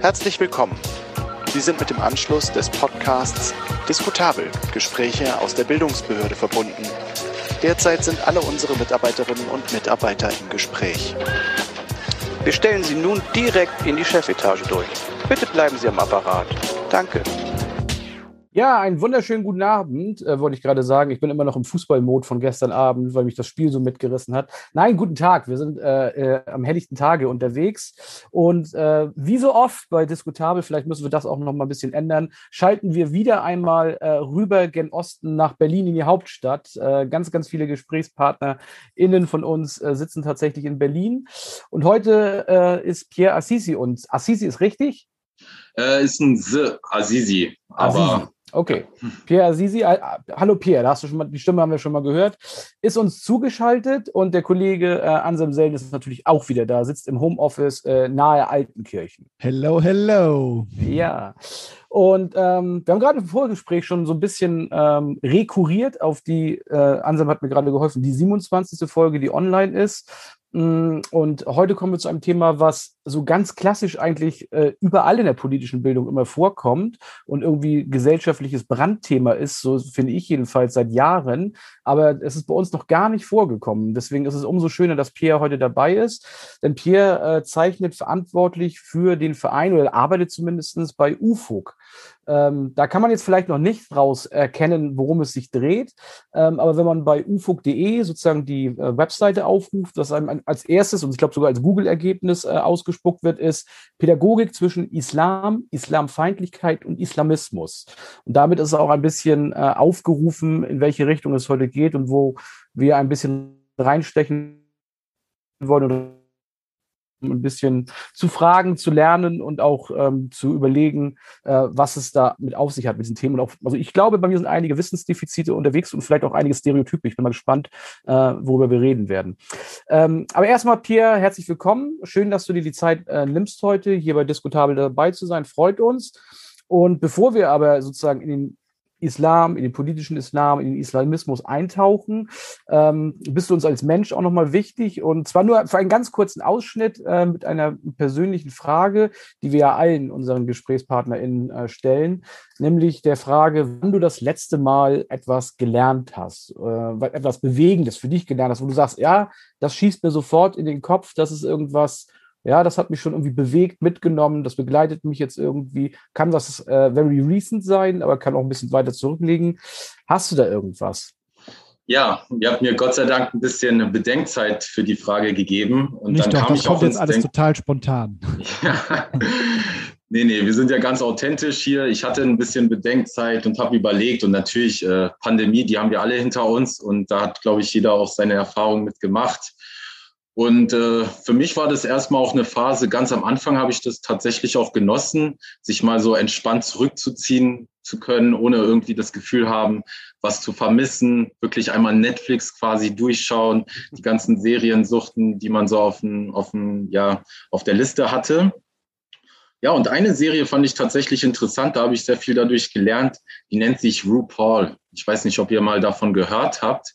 Herzlich willkommen. Sie sind mit dem Anschluss des Podcasts Diskutabel Gespräche aus der Bildungsbehörde verbunden. Derzeit sind alle unsere Mitarbeiterinnen und Mitarbeiter im Gespräch. Wir stellen Sie nun direkt in die Chefetage durch. Bitte bleiben Sie am Apparat. Danke. Ja, einen wunderschönen guten Abend, äh, wollte ich gerade sagen. Ich bin immer noch im Fußballmod von gestern Abend, weil mich das Spiel so mitgerissen hat. Nein, guten Tag. Wir sind äh, äh, am helllichten Tage unterwegs. Und äh, wie so oft bei Diskutabel, vielleicht müssen wir das auch noch mal ein bisschen ändern, schalten wir wieder einmal äh, rüber gen Osten nach Berlin in die Hauptstadt. Äh, ganz, ganz viele GesprächspartnerInnen von uns sitzen tatsächlich in Berlin. Und heute ist Pierre Assisi uns. Assisi ist richtig? Ist ein Z, Assisi. Aber Assisi. Okay. Pierre Sisi, äh, hallo Pierre, da hast du schon mal, die Stimme haben wir schon mal gehört, ist uns zugeschaltet und der Kollege äh, Ansem Selden ist natürlich auch wieder da, sitzt im Homeoffice äh, nahe Altenkirchen. Hello, hello. Ja. Und ähm, wir haben gerade im Vorgespräch schon so ein bisschen ähm, rekurriert auf die, äh, Ansem hat mir gerade geholfen, die 27. Folge, die online ist. Mm, und heute kommen wir zu einem Thema, was so ganz klassisch eigentlich äh, überall in der politischen Bildung immer vorkommt und irgendwie gesellschaftliches Brandthema ist, so finde ich jedenfalls seit Jahren. Aber es ist bei uns noch gar nicht vorgekommen. Deswegen ist es umso schöner, dass Pierre heute dabei ist. Denn Pierre äh, zeichnet verantwortlich für den Verein oder arbeitet zumindest bei UFOG. Ähm, da kann man jetzt vielleicht noch nicht raus erkennen, worum es sich dreht. Ähm, aber wenn man bei ufug.de sozusagen die äh, Webseite aufruft, was einem als erstes und ich glaube sogar als Google-Ergebnis äh, ausgespuckt wird, ist Pädagogik zwischen Islam, Islamfeindlichkeit und Islamismus. Und damit ist auch ein bisschen äh, aufgerufen, in welche Richtung es heute geht und wo wir ein bisschen reinstechen wollen ein bisschen zu fragen, zu lernen und auch ähm, zu überlegen, äh, was es da mit auf sich hat mit diesen Themen. Auch, also ich glaube, bei mir sind einige Wissensdefizite unterwegs und vielleicht auch einige Stereotype. Ich bin mal gespannt, äh, worüber wir reden werden. Ähm, aber erstmal, Pierre, herzlich willkommen. Schön, dass du dir die Zeit äh, nimmst heute, hier bei Diskutabel dabei zu sein. Freut uns. Und bevor wir aber sozusagen in den Islam, in den politischen Islam, in den Islamismus eintauchen, ähm, bist du uns als Mensch auch nochmal wichtig? Und zwar nur für einen ganz kurzen Ausschnitt äh, mit einer persönlichen Frage, die wir ja allen unseren GesprächspartnerInnen äh, stellen, nämlich der Frage, wann du das letzte Mal etwas gelernt hast, äh, etwas Bewegendes für dich gelernt hast, wo du sagst, ja, das schießt mir sofort in den Kopf, das ist irgendwas, ja, das hat mich schon irgendwie bewegt, mitgenommen, das begleitet mich jetzt irgendwie. Kann was äh, very recent sein, aber kann auch ein bisschen weiter zurückliegen. Hast du da irgendwas? Ja, ihr habt mir Gott sei Dank ein bisschen Bedenkzeit für die Frage gegeben. Und Nicht dann doch, kam das ich kommt jetzt alles Denk total spontan. ja. Nee, nee, wir sind ja ganz authentisch hier. Ich hatte ein bisschen Bedenkzeit und habe überlegt und natürlich äh, Pandemie, die haben wir alle hinter uns und da hat, glaube ich, jeder auch seine Erfahrungen mitgemacht. Und äh, für mich war das erstmal auch eine Phase, ganz am Anfang habe ich das tatsächlich auch genossen, sich mal so entspannt zurückzuziehen zu können, ohne irgendwie das Gefühl haben, was zu vermissen, wirklich einmal Netflix quasi durchschauen, die ganzen Seriensuchten, die man so auf, dem, auf, dem, ja, auf der Liste hatte. Ja, und eine Serie fand ich tatsächlich interessant, da habe ich sehr viel dadurch gelernt, die nennt sich RuPaul. Ich weiß nicht, ob ihr mal davon gehört habt.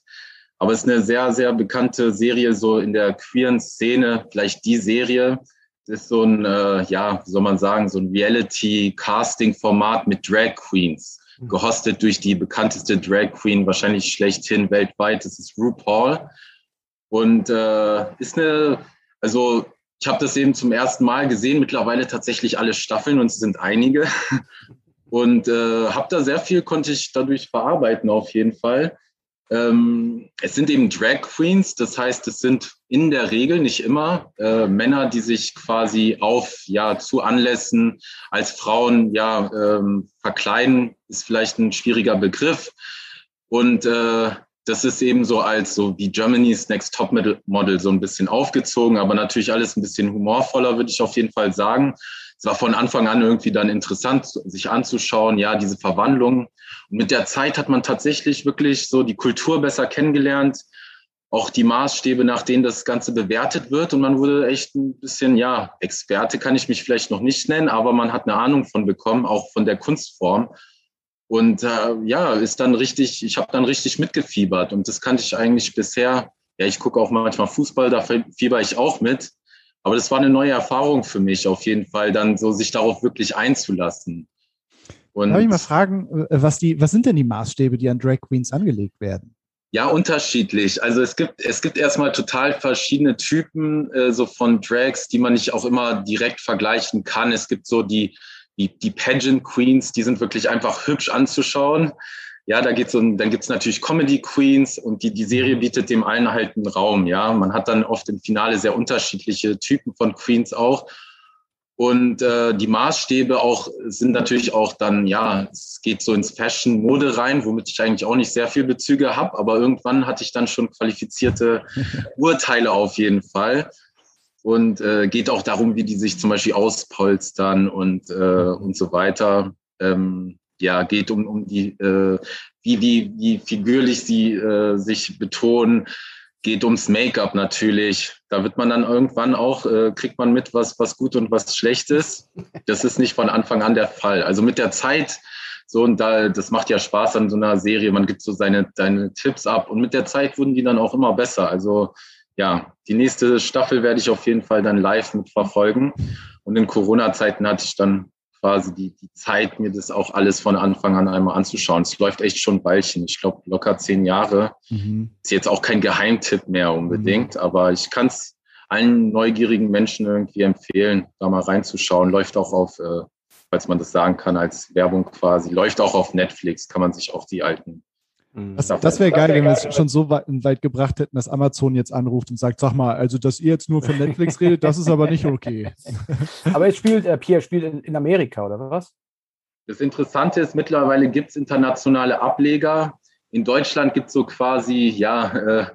Aber es ist eine sehr, sehr bekannte Serie, so in der queeren Szene, vielleicht die Serie. Das ist so ein, äh, ja, wie soll man sagen, so ein Reality-Casting-Format mit Drag Queens, mhm. gehostet durch die bekannteste Drag Queen, wahrscheinlich schlechthin weltweit. Das ist RuPaul. Und äh, ist eine, also ich habe das eben zum ersten Mal gesehen, mittlerweile tatsächlich alle Staffeln und es sind einige. Und äh, habe da sehr viel, konnte ich dadurch verarbeiten auf jeden Fall. Ähm, es sind eben Drag Queens, das heißt, es sind in der Regel nicht immer äh, Männer, die sich quasi auf ja zu Anlässen als Frauen ja ähm, verkleiden, ist vielleicht ein schwieriger Begriff. Und äh, das ist eben so als so wie Germany's Next Top Model so ein bisschen aufgezogen, aber natürlich alles ein bisschen humorvoller, würde ich auf jeden Fall sagen es war von Anfang an irgendwie dann interessant, sich anzuschauen, ja, diese Verwandlung. Und mit der Zeit hat man tatsächlich wirklich so die Kultur besser kennengelernt, auch die Maßstäbe, nach denen das Ganze bewertet wird. Und man wurde echt ein bisschen, ja, Experte kann ich mich vielleicht noch nicht nennen, aber man hat eine Ahnung von bekommen, auch von der Kunstform. Und äh, ja, ist dann richtig, ich habe dann richtig mitgefiebert. Und das kannte ich eigentlich bisher. Ja, ich gucke auch manchmal Fußball, da fieber ich auch mit. Aber das war eine neue Erfahrung für mich auf jeden Fall, dann so sich darauf wirklich einzulassen. Und Darf ich mal fragen, äh, was, die, was sind denn die Maßstäbe, die an Drag Queens angelegt werden? Ja, unterschiedlich. Also es gibt, es gibt erstmal total verschiedene Typen äh, so von Drags, die man nicht auch immer direkt vergleichen kann. Es gibt so die, die, die Pageant Queens, die sind wirklich einfach hübsch anzuschauen. Ja, da geht's um, dann gibt's natürlich Comedy Queens und die, die Serie bietet dem allen halt einen Raum. Ja, man hat dann oft im Finale sehr unterschiedliche Typen von Queens auch. Und äh, die Maßstäbe auch sind natürlich auch dann, ja, es geht so ins Fashion-Mode rein, womit ich eigentlich auch nicht sehr viel Bezüge habe, aber irgendwann hatte ich dann schon qualifizierte Urteile auf jeden Fall. Und äh, geht auch darum, wie die sich zum Beispiel auspolstern und, äh, und so weiter. Ähm, ja, geht um, um die, äh, wie, wie, wie figürlich sie äh, sich betonen geht ums Make-up natürlich. Da wird man dann irgendwann auch, äh, kriegt man mit, was, was gut und was schlecht ist. Das ist nicht von Anfang an der Fall. Also mit der Zeit, so und da, das macht ja Spaß an so einer Serie. Man gibt so seine, seine Tipps ab und mit der Zeit wurden die dann auch immer besser. Also ja, die nächste Staffel werde ich auf jeden Fall dann live mitverfolgen. Und in Corona-Zeiten hatte ich dann quasi die, die Zeit, mir das auch alles von Anfang an einmal anzuschauen. Es läuft echt schon ein Weilchen. Ich glaube, locker zehn Jahre. Mhm. Ist jetzt auch kein Geheimtipp mehr unbedingt, mhm. aber ich kann es allen neugierigen Menschen irgendwie empfehlen, da mal reinzuschauen. Läuft auch auf, äh, falls man das sagen kann, als Werbung quasi, läuft auch auf Netflix, kann man sich auch die alten. Das, das wäre geil, wenn wir es schon so weit, weit, gebracht hätten, dass Amazon jetzt anruft und sagt, sag mal, also dass ihr jetzt nur von Netflix redet, das ist aber nicht okay. aber es spielt, äh, Pierre spielt in, in Amerika, oder was? Das Interessante ist, mittlerweile gibt es internationale Ableger. In Deutschland gibt es so quasi, ja, äh,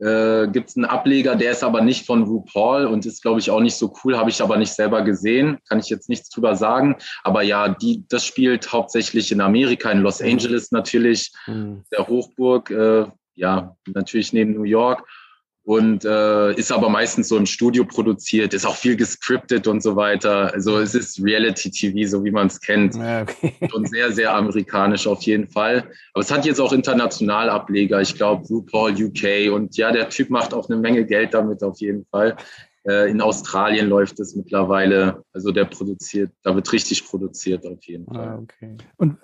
äh, gibt es einen Ableger, der ist aber nicht von RuPaul und ist, glaube ich, auch nicht so cool, habe ich aber nicht selber gesehen, kann ich jetzt nichts drüber sagen. Aber ja, die, das spielt hauptsächlich in Amerika, in Los Angeles natürlich, mhm. der Hochburg, äh, ja, natürlich neben New York und äh, ist aber meistens so im Studio produziert, ist auch viel gescriptet und so weiter. Also es ist Reality-TV, so wie man es kennt. Okay. Und sehr, sehr amerikanisch auf jeden Fall. Aber es hat jetzt auch international Ableger. Ich glaube, RuPaul UK. Und ja, der Typ macht auch eine Menge Geld damit auf jeden Fall. Äh, in Australien läuft es mittlerweile. Also der produziert, da wird richtig produziert auf jeden ah, Fall. Ah, okay. Und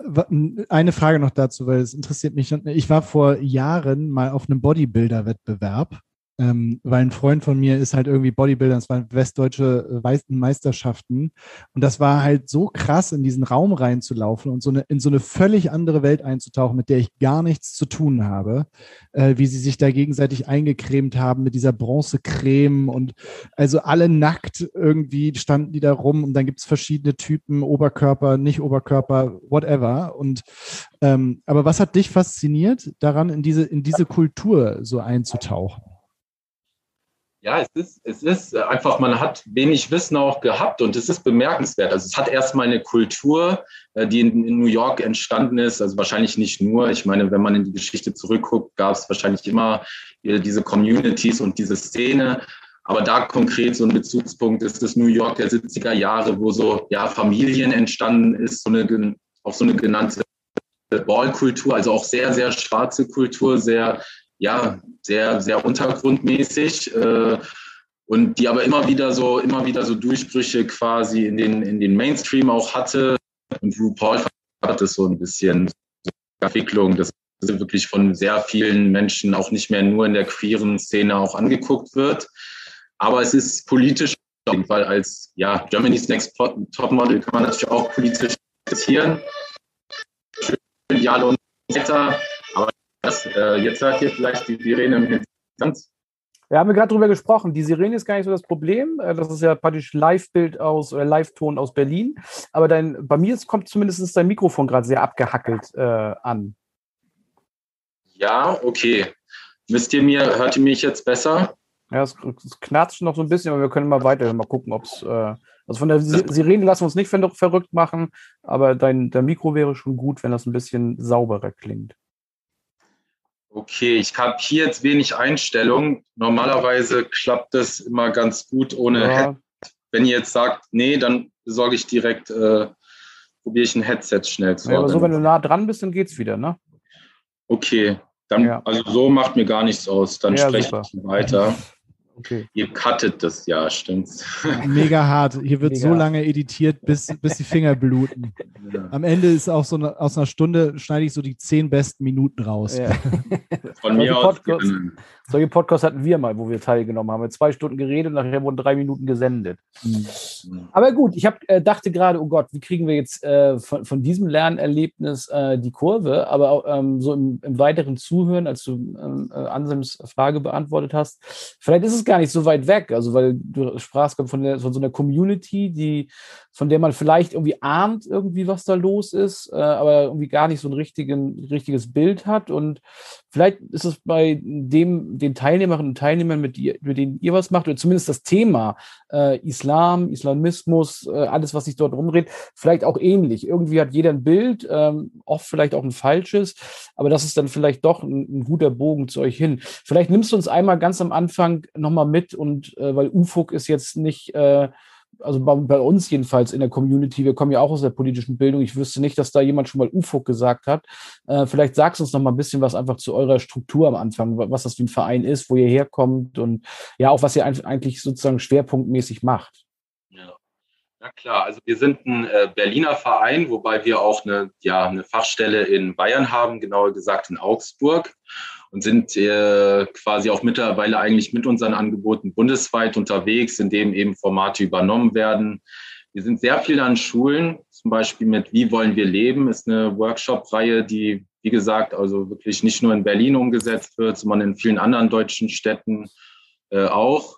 eine Frage noch dazu, weil es interessiert mich. Ich war vor Jahren mal auf einem Bodybuilder-Wettbewerb ähm, weil ein Freund von mir ist halt irgendwie Bodybuilder, das waren westdeutsche äh, Meisterschaften. Und das war halt so krass, in diesen Raum reinzulaufen und so eine, in so eine völlig andere Welt einzutauchen, mit der ich gar nichts zu tun habe, äh, wie sie sich da gegenseitig eingecremt haben mit dieser Bronzecreme und also alle nackt irgendwie standen die da rum und dann gibt's verschiedene Typen, Oberkörper, nicht Oberkörper, whatever. Und ähm, aber was hat dich fasziniert daran, in diese, in diese Kultur so einzutauchen? Ja, es ist, es ist einfach, man hat wenig Wissen auch gehabt und es ist bemerkenswert. Also es hat erstmal eine Kultur, äh, die in, New York entstanden ist, also wahrscheinlich nicht nur. Ich meine, wenn man in die Geschichte zurückguckt, gab es wahrscheinlich immer diese Communities und diese Szene. Aber da konkret so ein Bezugspunkt ist das New York der 70er Jahre, wo so ja Familien entstanden ist, so eine, auch so eine genannte Ballkultur, also auch sehr, sehr schwarze Kultur, sehr ja, sehr, sehr untergrundmäßig. Äh, und die aber immer wieder so, immer wieder so Durchbrüche quasi in den, in den Mainstream auch hatte. Und RuPaul hat es so ein bisschen so Entwicklung, dass wirklich von sehr vielen Menschen auch nicht mehr nur in der queeren Szene auch angeguckt wird. Aber es ist politisch Fall als ja, Germany's Next Topmodel kann man natürlich auch politisch diskutieren. Ideale und weiter. Das, äh, jetzt hört ihr vielleicht die Sirene im Hintergrund. Wir haben gerade drüber gesprochen. Die Sirene ist gar nicht so das Problem. Äh, das ist ja praktisch Live-Bild aus, äh, Live-Ton aus Berlin. Aber dein, bei mir kommt zumindest dein Mikrofon gerade sehr abgehackelt äh, an. Ja, okay. Müsst ihr mir, hört ihr mich jetzt besser? Ja, es, es knarzt noch so ein bisschen, aber wir können mal weiter mal gucken, ob es. Äh, also von der Sirene lassen wir uns nicht verrückt machen, aber dein, dein Mikro wäre schon gut, wenn das ein bisschen sauberer klingt. Okay, ich habe hier jetzt wenig Einstellungen. Normalerweise klappt das immer ganz gut ohne ja. Headset. Wenn ihr jetzt sagt, nee, dann besorge ich direkt, äh, probiere ich ein Headset schnell zu ja, aber so, wenn du nah dran bist, dann geht's wieder, ne? Okay, dann, ja. also so macht mir gar nichts aus. Dann ja, spreche ich weiter. Okay. Ihr cuttet das ja, stimmt's? Mega hart. Hier wird Mega. so lange editiert, bis, bis die Finger bluten. Ja. Am Ende ist auch so eine, aus einer Stunde schneide ich so die zehn besten Minuten raus. Ja. Von mir aus. Podcasts, solche Podcasts hatten wir mal, wo wir teilgenommen haben. Wir haben zwei Stunden geredet und nachher wurden drei Minuten gesendet. Mhm. Aber gut, ich hab, äh, dachte gerade, oh Gott, wie kriegen wir jetzt äh, von, von diesem Lernerlebnis äh, die Kurve? Aber auch ähm, so im, im, weiteren Zuhören, als du ähm, äh, Anselms Frage beantwortet hast, vielleicht ist es gar nicht so weit weg. Also, weil du sprachst von, der, von so einer Community, die, von der man vielleicht irgendwie ahnt, irgendwie, was da los ist, äh, aber irgendwie gar nicht so ein richtigen, richtiges Bild hat. Und vielleicht ist es bei dem, den Teilnehmerinnen und Teilnehmern, mit, die, mit denen ihr was macht, oder zumindest das Thema äh, Islam, Islamismus, äh, alles, was sich dort rumdreht, vielleicht auch ähnlich. Irgendwie hat jeder ein Bild, ähm, oft vielleicht auch ein falsches, aber das ist dann vielleicht doch ein, ein guter Bogen zu euch hin. Vielleicht nimmst du uns einmal ganz am Anfang nochmal mit und äh, weil UFUG ist jetzt nicht äh, also bei, bei, uns jedenfalls in der Community, wir kommen ja auch aus der politischen Bildung, ich wüsste nicht, dass da jemand schon mal UFO gesagt hat. Äh, vielleicht sagst du uns noch mal ein bisschen was einfach zu eurer Struktur am Anfang, was das für ein Verein ist, wo ihr herkommt und ja, auch was ihr eigentlich sozusagen schwerpunktmäßig macht. Ja. Klar, also wir sind ein äh, Berliner Verein, wobei wir auch eine, ja, eine Fachstelle in Bayern haben, genauer gesagt in Augsburg und sind äh, quasi auch mittlerweile eigentlich mit unseren Angeboten bundesweit unterwegs, in dem eben Formate übernommen werden. Wir sind sehr viel an Schulen, zum Beispiel mit Wie wollen wir leben, ist eine Workshop-Reihe, die, wie gesagt, also wirklich nicht nur in Berlin umgesetzt wird, sondern in vielen anderen deutschen Städten äh, auch.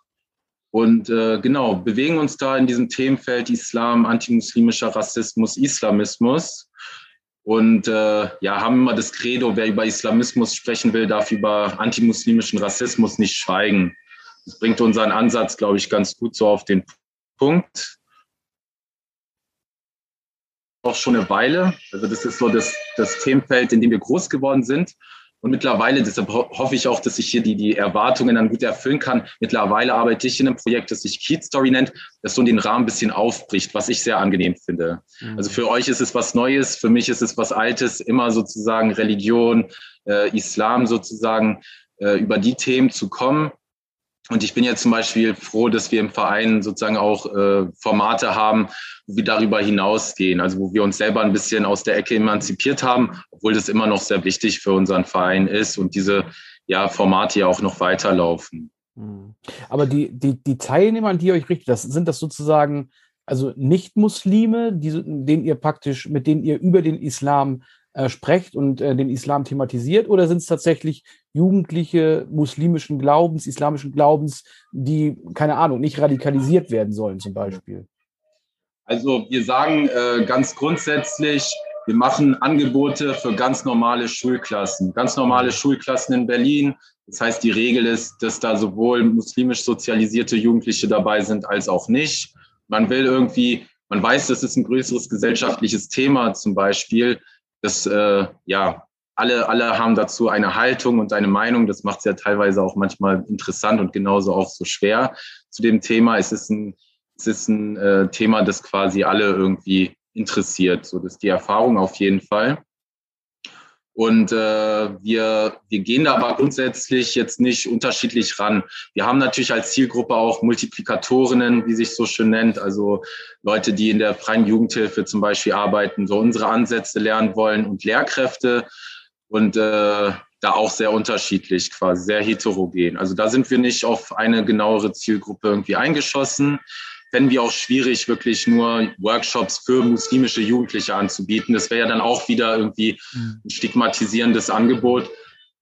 Und äh, genau, bewegen uns da in diesem Themenfeld Islam, antimuslimischer Rassismus, Islamismus und äh, ja, haben immer das Credo, wer über Islamismus sprechen will, darf über antimuslimischen Rassismus nicht schweigen. Das bringt unseren Ansatz, glaube ich, ganz gut so auf den Punkt. Auch schon eine Weile. Also das ist so das, das Themenfeld, in dem wir groß geworden sind. Und mittlerweile, deshalb hoffe ich auch, dass ich hier die, die Erwartungen dann gut erfüllen kann. Mittlerweile arbeite ich in einem Projekt, das sich Keat Story nennt, das so den Rahmen ein bisschen aufbricht, was ich sehr angenehm finde. Mhm. Also für euch ist es was Neues, für mich ist es was Altes, immer sozusagen Religion, äh, Islam sozusagen äh, über die Themen zu kommen. Und ich bin jetzt zum Beispiel froh, dass wir im Verein sozusagen auch äh, Formate haben, wo wir darüber hinausgehen, also wo wir uns selber ein bisschen aus der Ecke emanzipiert haben, obwohl das immer noch sehr wichtig für unseren Verein ist und diese ja, Formate ja auch noch weiterlaufen. Hm. Aber die, die, die Teilnehmer, an die ihr euch richtet, das sind das sozusagen also Nicht-Muslime, denen ihr praktisch, mit denen ihr über den Islam äh, sprecht und äh, den Islam thematisiert, oder sind es tatsächlich Jugendliche muslimischen Glaubens, islamischen Glaubens, die, keine Ahnung, nicht radikalisiert werden sollen zum Beispiel? Also wir sagen äh, ganz grundsätzlich, wir machen Angebote für ganz normale Schulklassen, ganz normale Schulklassen in Berlin. Das heißt, die Regel ist, dass da sowohl muslimisch sozialisierte Jugendliche dabei sind als auch nicht. Man will irgendwie, man weiß, das ist ein größeres gesellschaftliches Thema zum Beispiel das, äh, ja, alle, alle haben dazu eine Haltung und eine Meinung. Das macht es ja teilweise auch manchmal interessant und genauso auch so schwer zu dem Thema. Es ist ein, es ist ein äh, Thema, das quasi alle irgendwie interessiert. So, das ist die Erfahrung auf jeden Fall. Und äh, wir, wir gehen da aber grundsätzlich jetzt nicht unterschiedlich ran. Wir haben natürlich als Zielgruppe auch Multiplikatorinnen, wie sich so schön nennt, also Leute, die in der freien Jugendhilfe zum Beispiel arbeiten, so unsere Ansätze lernen wollen und Lehrkräfte und äh, da auch sehr unterschiedlich, quasi sehr heterogen. Also da sind wir nicht auf eine genauere Zielgruppe irgendwie eingeschossen fänden wir auch schwierig, wirklich nur Workshops für muslimische Jugendliche anzubieten. Das wäre ja dann auch wieder irgendwie mhm. ein stigmatisierendes Angebot.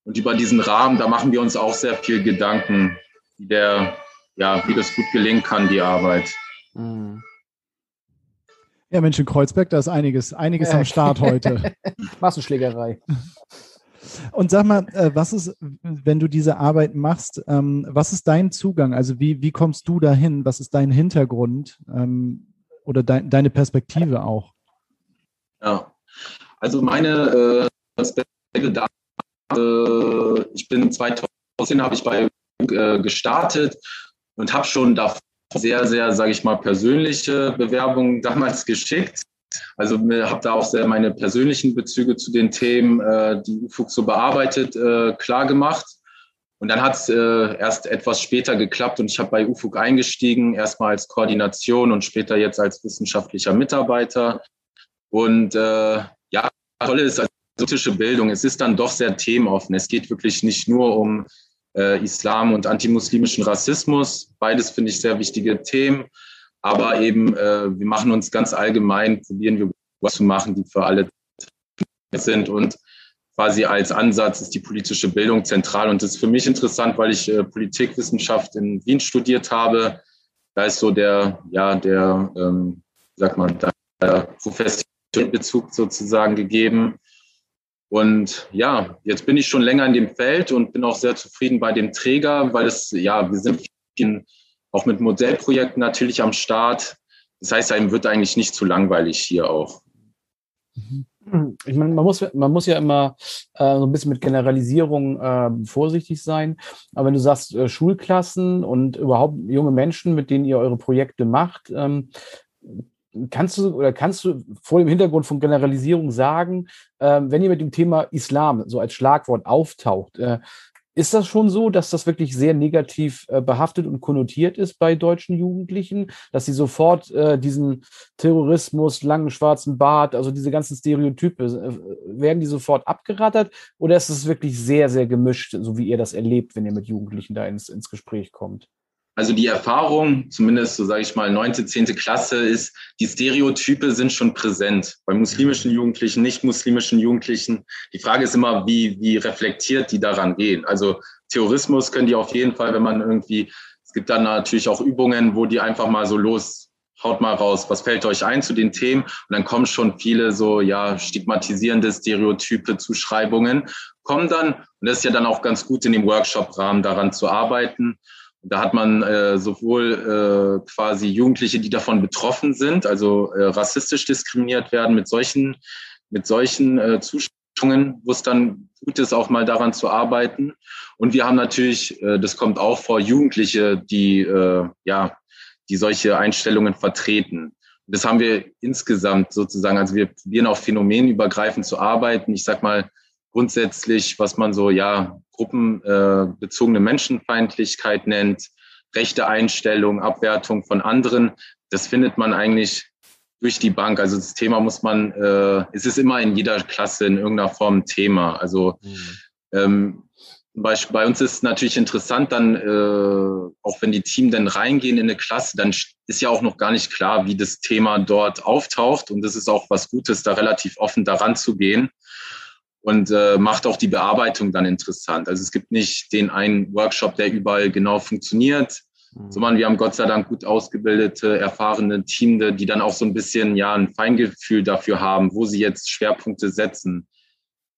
Und über diesen Rahmen, da machen wir uns auch sehr viel Gedanken, wie der, ja, wie das gut gelingen kann, die Arbeit. Mhm. Ja, Mensch, in Kreuzberg, da ist einiges, einiges am Start heute. Massenschlägerei. Und sag mal, äh, was ist, wenn du diese Arbeit machst, ähm, was ist dein Zugang? Also wie, wie kommst du dahin? Was ist dein Hintergrund ähm, oder de deine Perspektive auch? Ja, also meine äh, Perspektive da, äh, ich bin 2010 habe ich bei äh, gestartet und habe schon da sehr, sehr, sage ich mal, persönliche Bewerbungen damals geschickt. Also habe da auch sehr meine persönlichen Bezüge zu den Themen, äh, die UFUG so bearbeitet, äh, klar gemacht. Und dann hat es äh, erst etwas später geklappt und ich habe bei UFUG eingestiegen, erstmal als Koordination und später jetzt als wissenschaftlicher Mitarbeiter. Und äh, ja, toll ist als politische Bildung, es ist dann doch sehr themenoffen. Es geht wirklich nicht nur um äh, Islam und antimuslimischen Rassismus. Beides finde ich sehr wichtige Themen. Aber eben, äh, wir machen uns ganz allgemein, probieren wir was zu machen, die für alle sind. Und quasi als Ansatz ist die politische Bildung zentral. Und das ist für mich interessant, weil ich äh, Politikwissenschaft in Wien studiert habe. Da ist so der, ja, der, ähm, sagt man, der professionelle Bezug sozusagen gegeben. Und ja, jetzt bin ich schon länger in dem Feld und bin auch sehr zufrieden bei dem Träger, weil es, ja, wir sind auch mit Modellprojekten natürlich am Start. Das heißt, einem wird eigentlich nicht zu langweilig hier auch. Ich meine, man muss, man muss ja immer äh, so ein bisschen mit Generalisierung äh, vorsichtig sein. Aber wenn du sagst, äh, Schulklassen und überhaupt junge Menschen, mit denen ihr eure Projekte macht, ähm, kannst du oder kannst du vor dem Hintergrund von Generalisierung sagen, äh, wenn ihr mit dem Thema Islam so als Schlagwort auftaucht, äh, ist das schon so, dass das wirklich sehr negativ äh, behaftet und konnotiert ist bei deutschen Jugendlichen, dass sie sofort äh, diesen Terrorismus, langen schwarzen Bart, also diese ganzen Stereotype, äh, werden die sofort abgerattert oder ist es wirklich sehr, sehr gemischt, so wie ihr das erlebt, wenn ihr mit Jugendlichen da ins, ins Gespräch kommt? Also die Erfahrung, zumindest so sage ich mal, neunte, zehnte Klasse, ist, die Stereotype sind schon präsent. Bei muslimischen Jugendlichen, nicht muslimischen Jugendlichen. Die Frage ist immer, wie, wie reflektiert die daran gehen. Also Terrorismus können die auf jeden Fall, wenn man irgendwie, es gibt dann natürlich auch Übungen, wo die einfach mal so los, haut mal raus, was fällt euch ein zu den Themen? Und dann kommen schon viele so, ja, stigmatisierende Stereotype, Zuschreibungen, kommen dann, und das ist ja dann auch ganz gut in dem Workshop-Rahmen daran zu arbeiten. Da hat man äh, sowohl äh, quasi Jugendliche, die davon betroffen sind, also äh, rassistisch diskriminiert werden mit solchen, mit solchen äh, Zustimmungen, wo es dann gut ist, auch mal daran zu arbeiten. Und wir haben natürlich, äh, das kommt auch vor, Jugendliche, die äh, ja, die solche Einstellungen vertreten. Das haben wir insgesamt sozusagen, also wir probieren auch phänomenübergreifend zu arbeiten. Ich sag mal, grundsätzlich, was man so ja gruppenbezogene Menschenfeindlichkeit nennt, rechte Einstellung, Abwertung von anderen. Das findet man eigentlich durch die Bank. Also das Thema muss man, äh, es ist immer in jeder Klasse in irgendeiner Form Thema. Also mhm. ähm, bei, bei uns ist natürlich interessant, dann, äh, auch wenn die Team dann reingehen in eine Klasse, dann ist ja auch noch gar nicht klar, wie das Thema dort auftaucht. Und das ist auch was Gutes, da relativ offen daran zu gehen und äh, macht auch die Bearbeitung dann interessant. Also es gibt nicht den einen Workshop, der überall genau funktioniert, mhm. sondern wir haben Gott sei Dank gut ausgebildete, erfahrene Teams, die dann auch so ein bisschen ja ein Feingefühl dafür haben, wo sie jetzt Schwerpunkte setzen.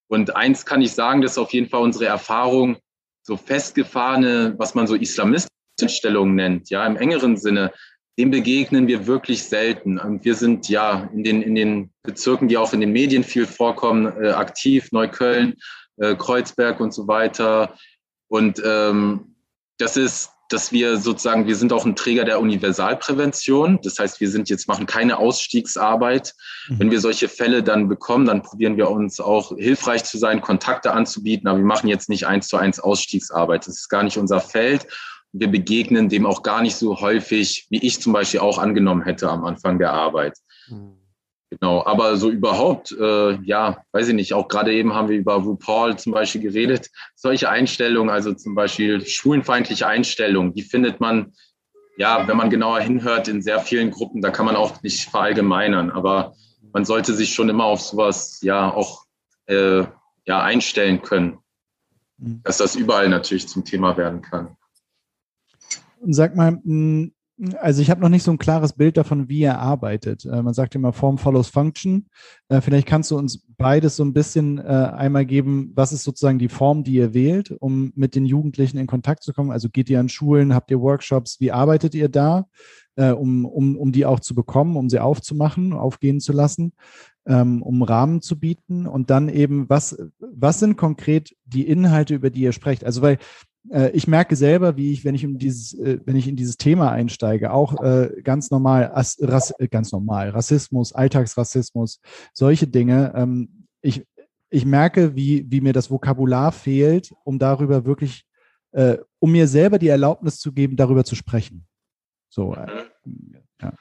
Und eins kann ich sagen, das ist auf jeden Fall unsere Erfahrung, so festgefahrene, was man so Islamiststellungen nennt, ja, im engeren Sinne, dem begegnen wir wirklich selten. Und wir sind ja in den, in den Bezirken, die auch in den Medien viel vorkommen, äh, aktiv, Neukölln, äh, Kreuzberg und so weiter. Und ähm, das ist, dass wir sozusagen, wir sind auch ein Träger der Universalprävention. Das heißt, wir sind jetzt, machen keine Ausstiegsarbeit. Mhm. Wenn wir solche Fälle dann bekommen, dann probieren wir uns auch hilfreich zu sein, Kontakte anzubieten. Aber wir machen jetzt nicht eins zu eins Ausstiegsarbeit. Das ist gar nicht unser Feld wir begegnen dem auch gar nicht so häufig, wie ich zum Beispiel auch angenommen hätte am Anfang der Arbeit. Mhm. Genau, aber so überhaupt, äh, ja, weiß ich nicht, auch gerade eben haben wir über RuPaul zum Beispiel geredet. Solche Einstellungen, also zum Beispiel schwulenfeindliche Einstellungen, die findet man, ja, wenn man genauer hinhört, in sehr vielen Gruppen, da kann man auch nicht verallgemeinern, aber man sollte sich schon immer auf sowas, ja, auch, äh, ja, einstellen können, mhm. dass das überall natürlich zum Thema werden kann. Und sag mal, hm, also ich habe noch nicht so ein klares Bild davon, wie er arbeitet. Äh, man sagt immer Form follows Function. Äh, vielleicht kannst du uns beides so ein bisschen äh, einmal geben, was ist sozusagen die Form, die ihr wählt, um mit den Jugendlichen in Kontakt zu kommen? Also geht ihr an Schulen, habt ihr Workshops, wie arbeitet ihr da, um, um, um die auch zu bekommen, um sie aufzumachen, aufgehen zu lassen, ähm, um Rahmen zu bieten? Und dann eben, was, was sind konkret die Inhalte, über die ihr sprecht? Also weil ich merke selber, wie ich, wenn ich in dieses, äh, wenn ich in dieses Thema einsteige, auch äh, ganz normal, Rass, ganz normal, Rassismus, Alltagsrassismus, solche Dinge. Ähm, ich, ich merke, wie, wie mir das Vokabular fehlt, um darüber wirklich äh, um mir selber die Erlaubnis zu geben, darüber zu sprechen. So, äh, ja.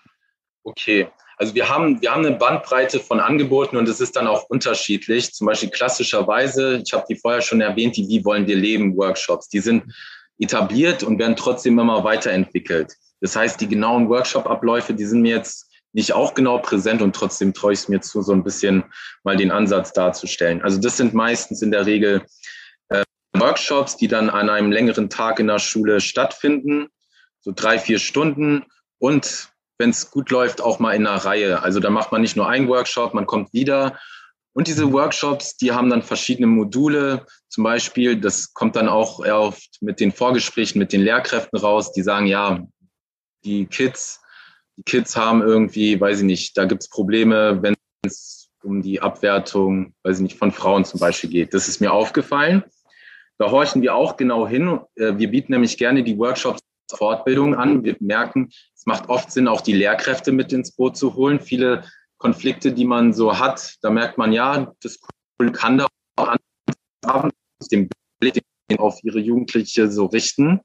Okay. Also wir haben, wir haben eine Bandbreite von Angeboten und es ist dann auch unterschiedlich. Zum Beispiel klassischerweise, ich habe die vorher schon erwähnt, die Wie wollen wir leben Workshops. Die sind etabliert und werden trotzdem immer weiterentwickelt. Das heißt, die genauen Workshop-Abläufe, die sind mir jetzt nicht auch genau präsent und trotzdem traue ich es mir zu, so ein bisschen mal den Ansatz darzustellen. Also das sind meistens in der Regel äh, Workshops, die dann an einem längeren Tag in der Schule stattfinden, so drei, vier Stunden und wenn es gut läuft, auch mal in einer Reihe. Also da macht man nicht nur einen Workshop, man kommt wieder. Und diese Workshops, die haben dann verschiedene Module. Zum Beispiel, das kommt dann auch oft mit den Vorgesprächen mit den Lehrkräften raus, die sagen, ja, die Kids, die Kids haben irgendwie, weiß ich nicht, da gibt es Probleme, wenn es um die Abwertung, weiß ich nicht, von Frauen zum Beispiel geht. Das ist mir aufgefallen. Da horchen wir auch genau hin. Äh, wir bieten nämlich gerne die Workshops Fortbildung an. Wir merken, macht oft Sinn, auch die Lehrkräfte mit ins Boot zu holen. Viele Konflikte, die man so hat, da merkt man, ja, das kann da auch an dem Blick auf ihre Jugendliche so richten.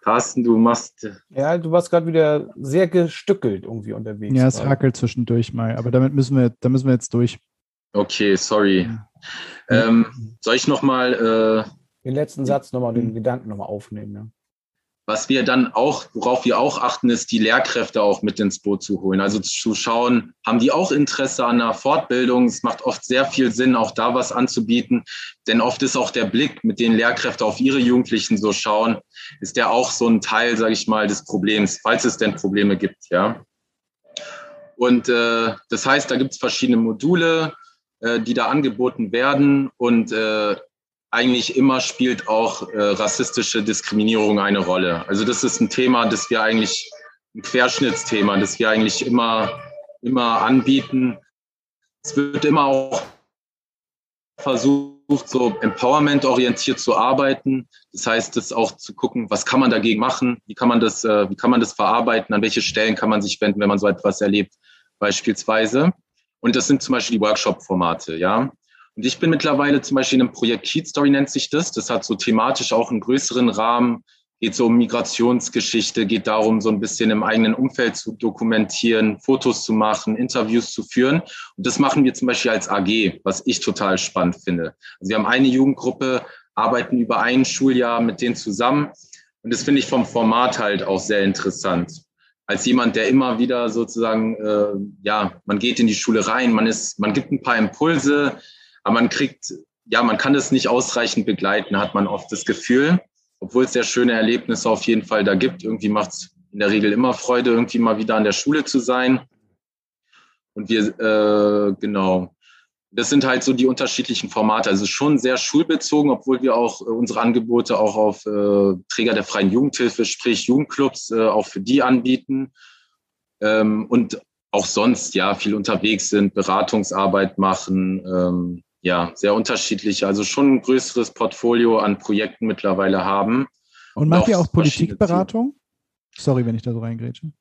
Carsten, du machst. Ja, du warst gerade wieder sehr gestückelt irgendwie unterwegs. Ja, es hackelt zwischendurch mal, aber damit müssen wir, da müssen wir jetzt durch. Okay, sorry. Ja. Ähm, soll ich nochmal. Äh, den letzten Satz nochmal, den Gedanken nochmal aufnehmen, ja. Was wir dann auch, worauf wir auch achten, ist, die Lehrkräfte auch mit ins Boot zu holen. Also zu schauen, haben die auch Interesse an einer Fortbildung? Es macht oft sehr viel Sinn, auch da was anzubieten. Denn oft ist auch der Blick, mit den Lehrkräfte auf ihre Jugendlichen so schauen, ist der auch so ein Teil, sage ich mal, des Problems, falls es denn Probleme gibt, ja. Und äh, das heißt, da gibt es verschiedene Module, äh, die da angeboten werden. Und äh, eigentlich immer spielt auch äh, rassistische Diskriminierung eine Rolle. Also das ist ein Thema, das wir eigentlich, ein Querschnittsthema, das wir eigentlich immer, immer anbieten. Es wird immer auch versucht, so empowerment-orientiert zu arbeiten. Das heißt, das auch zu gucken, was kann man dagegen machen, wie kann man das, äh, wie kann man das verarbeiten, an welche Stellen kann man sich wenden, wenn man so etwas erlebt, beispielsweise. Und das sind zum Beispiel die Workshop-Formate, ja. Und ich bin mittlerweile zum Beispiel in einem Projekt Keat Story nennt sich das. Das hat so thematisch auch einen größeren Rahmen, geht so um Migrationsgeschichte, geht darum, so ein bisschen im eigenen Umfeld zu dokumentieren, Fotos zu machen, Interviews zu führen. Und das machen wir zum Beispiel als AG, was ich total spannend finde. Also wir haben eine Jugendgruppe, arbeiten über ein Schuljahr mit denen zusammen. Und das finde ich vom Format halt auch sehr interessant. Als jemand, der immer wieder sozusagen, äh, ja, man geht in die Schule rein, man ist, man gibt ein paar Impulse, aber man kriegt, ja, man kann das nicht ausreichend begleiten, hat man oft das Gefühl, obwohl es sehr schöne Erlebnisse auf jeden Fall da gibt. Irgendwie macht es in der Regel immer Freude, irgendwie mal wieder an der Schule zu sein. Und wir, äh, genau, das sind halt so die unterschiedlichen Formate. Also schon sehr schulbezogen, obwohl wir auch äh, unsere Angebote auch auf äh, Träger der freien Jugendhilfe, sprich Jugendclubs, äh, auch für die anbieten. Ähm, und auch sonst ja viel unterwegs sind, Beratungsarbeit machen, ähm, ja, sehr unterschiedlich, also schon ein größeres Portfolio an Projekten mittlerweile haben. Und macht ihr auch Politikberatung? Sorry, wenn ich da so reingrätsche.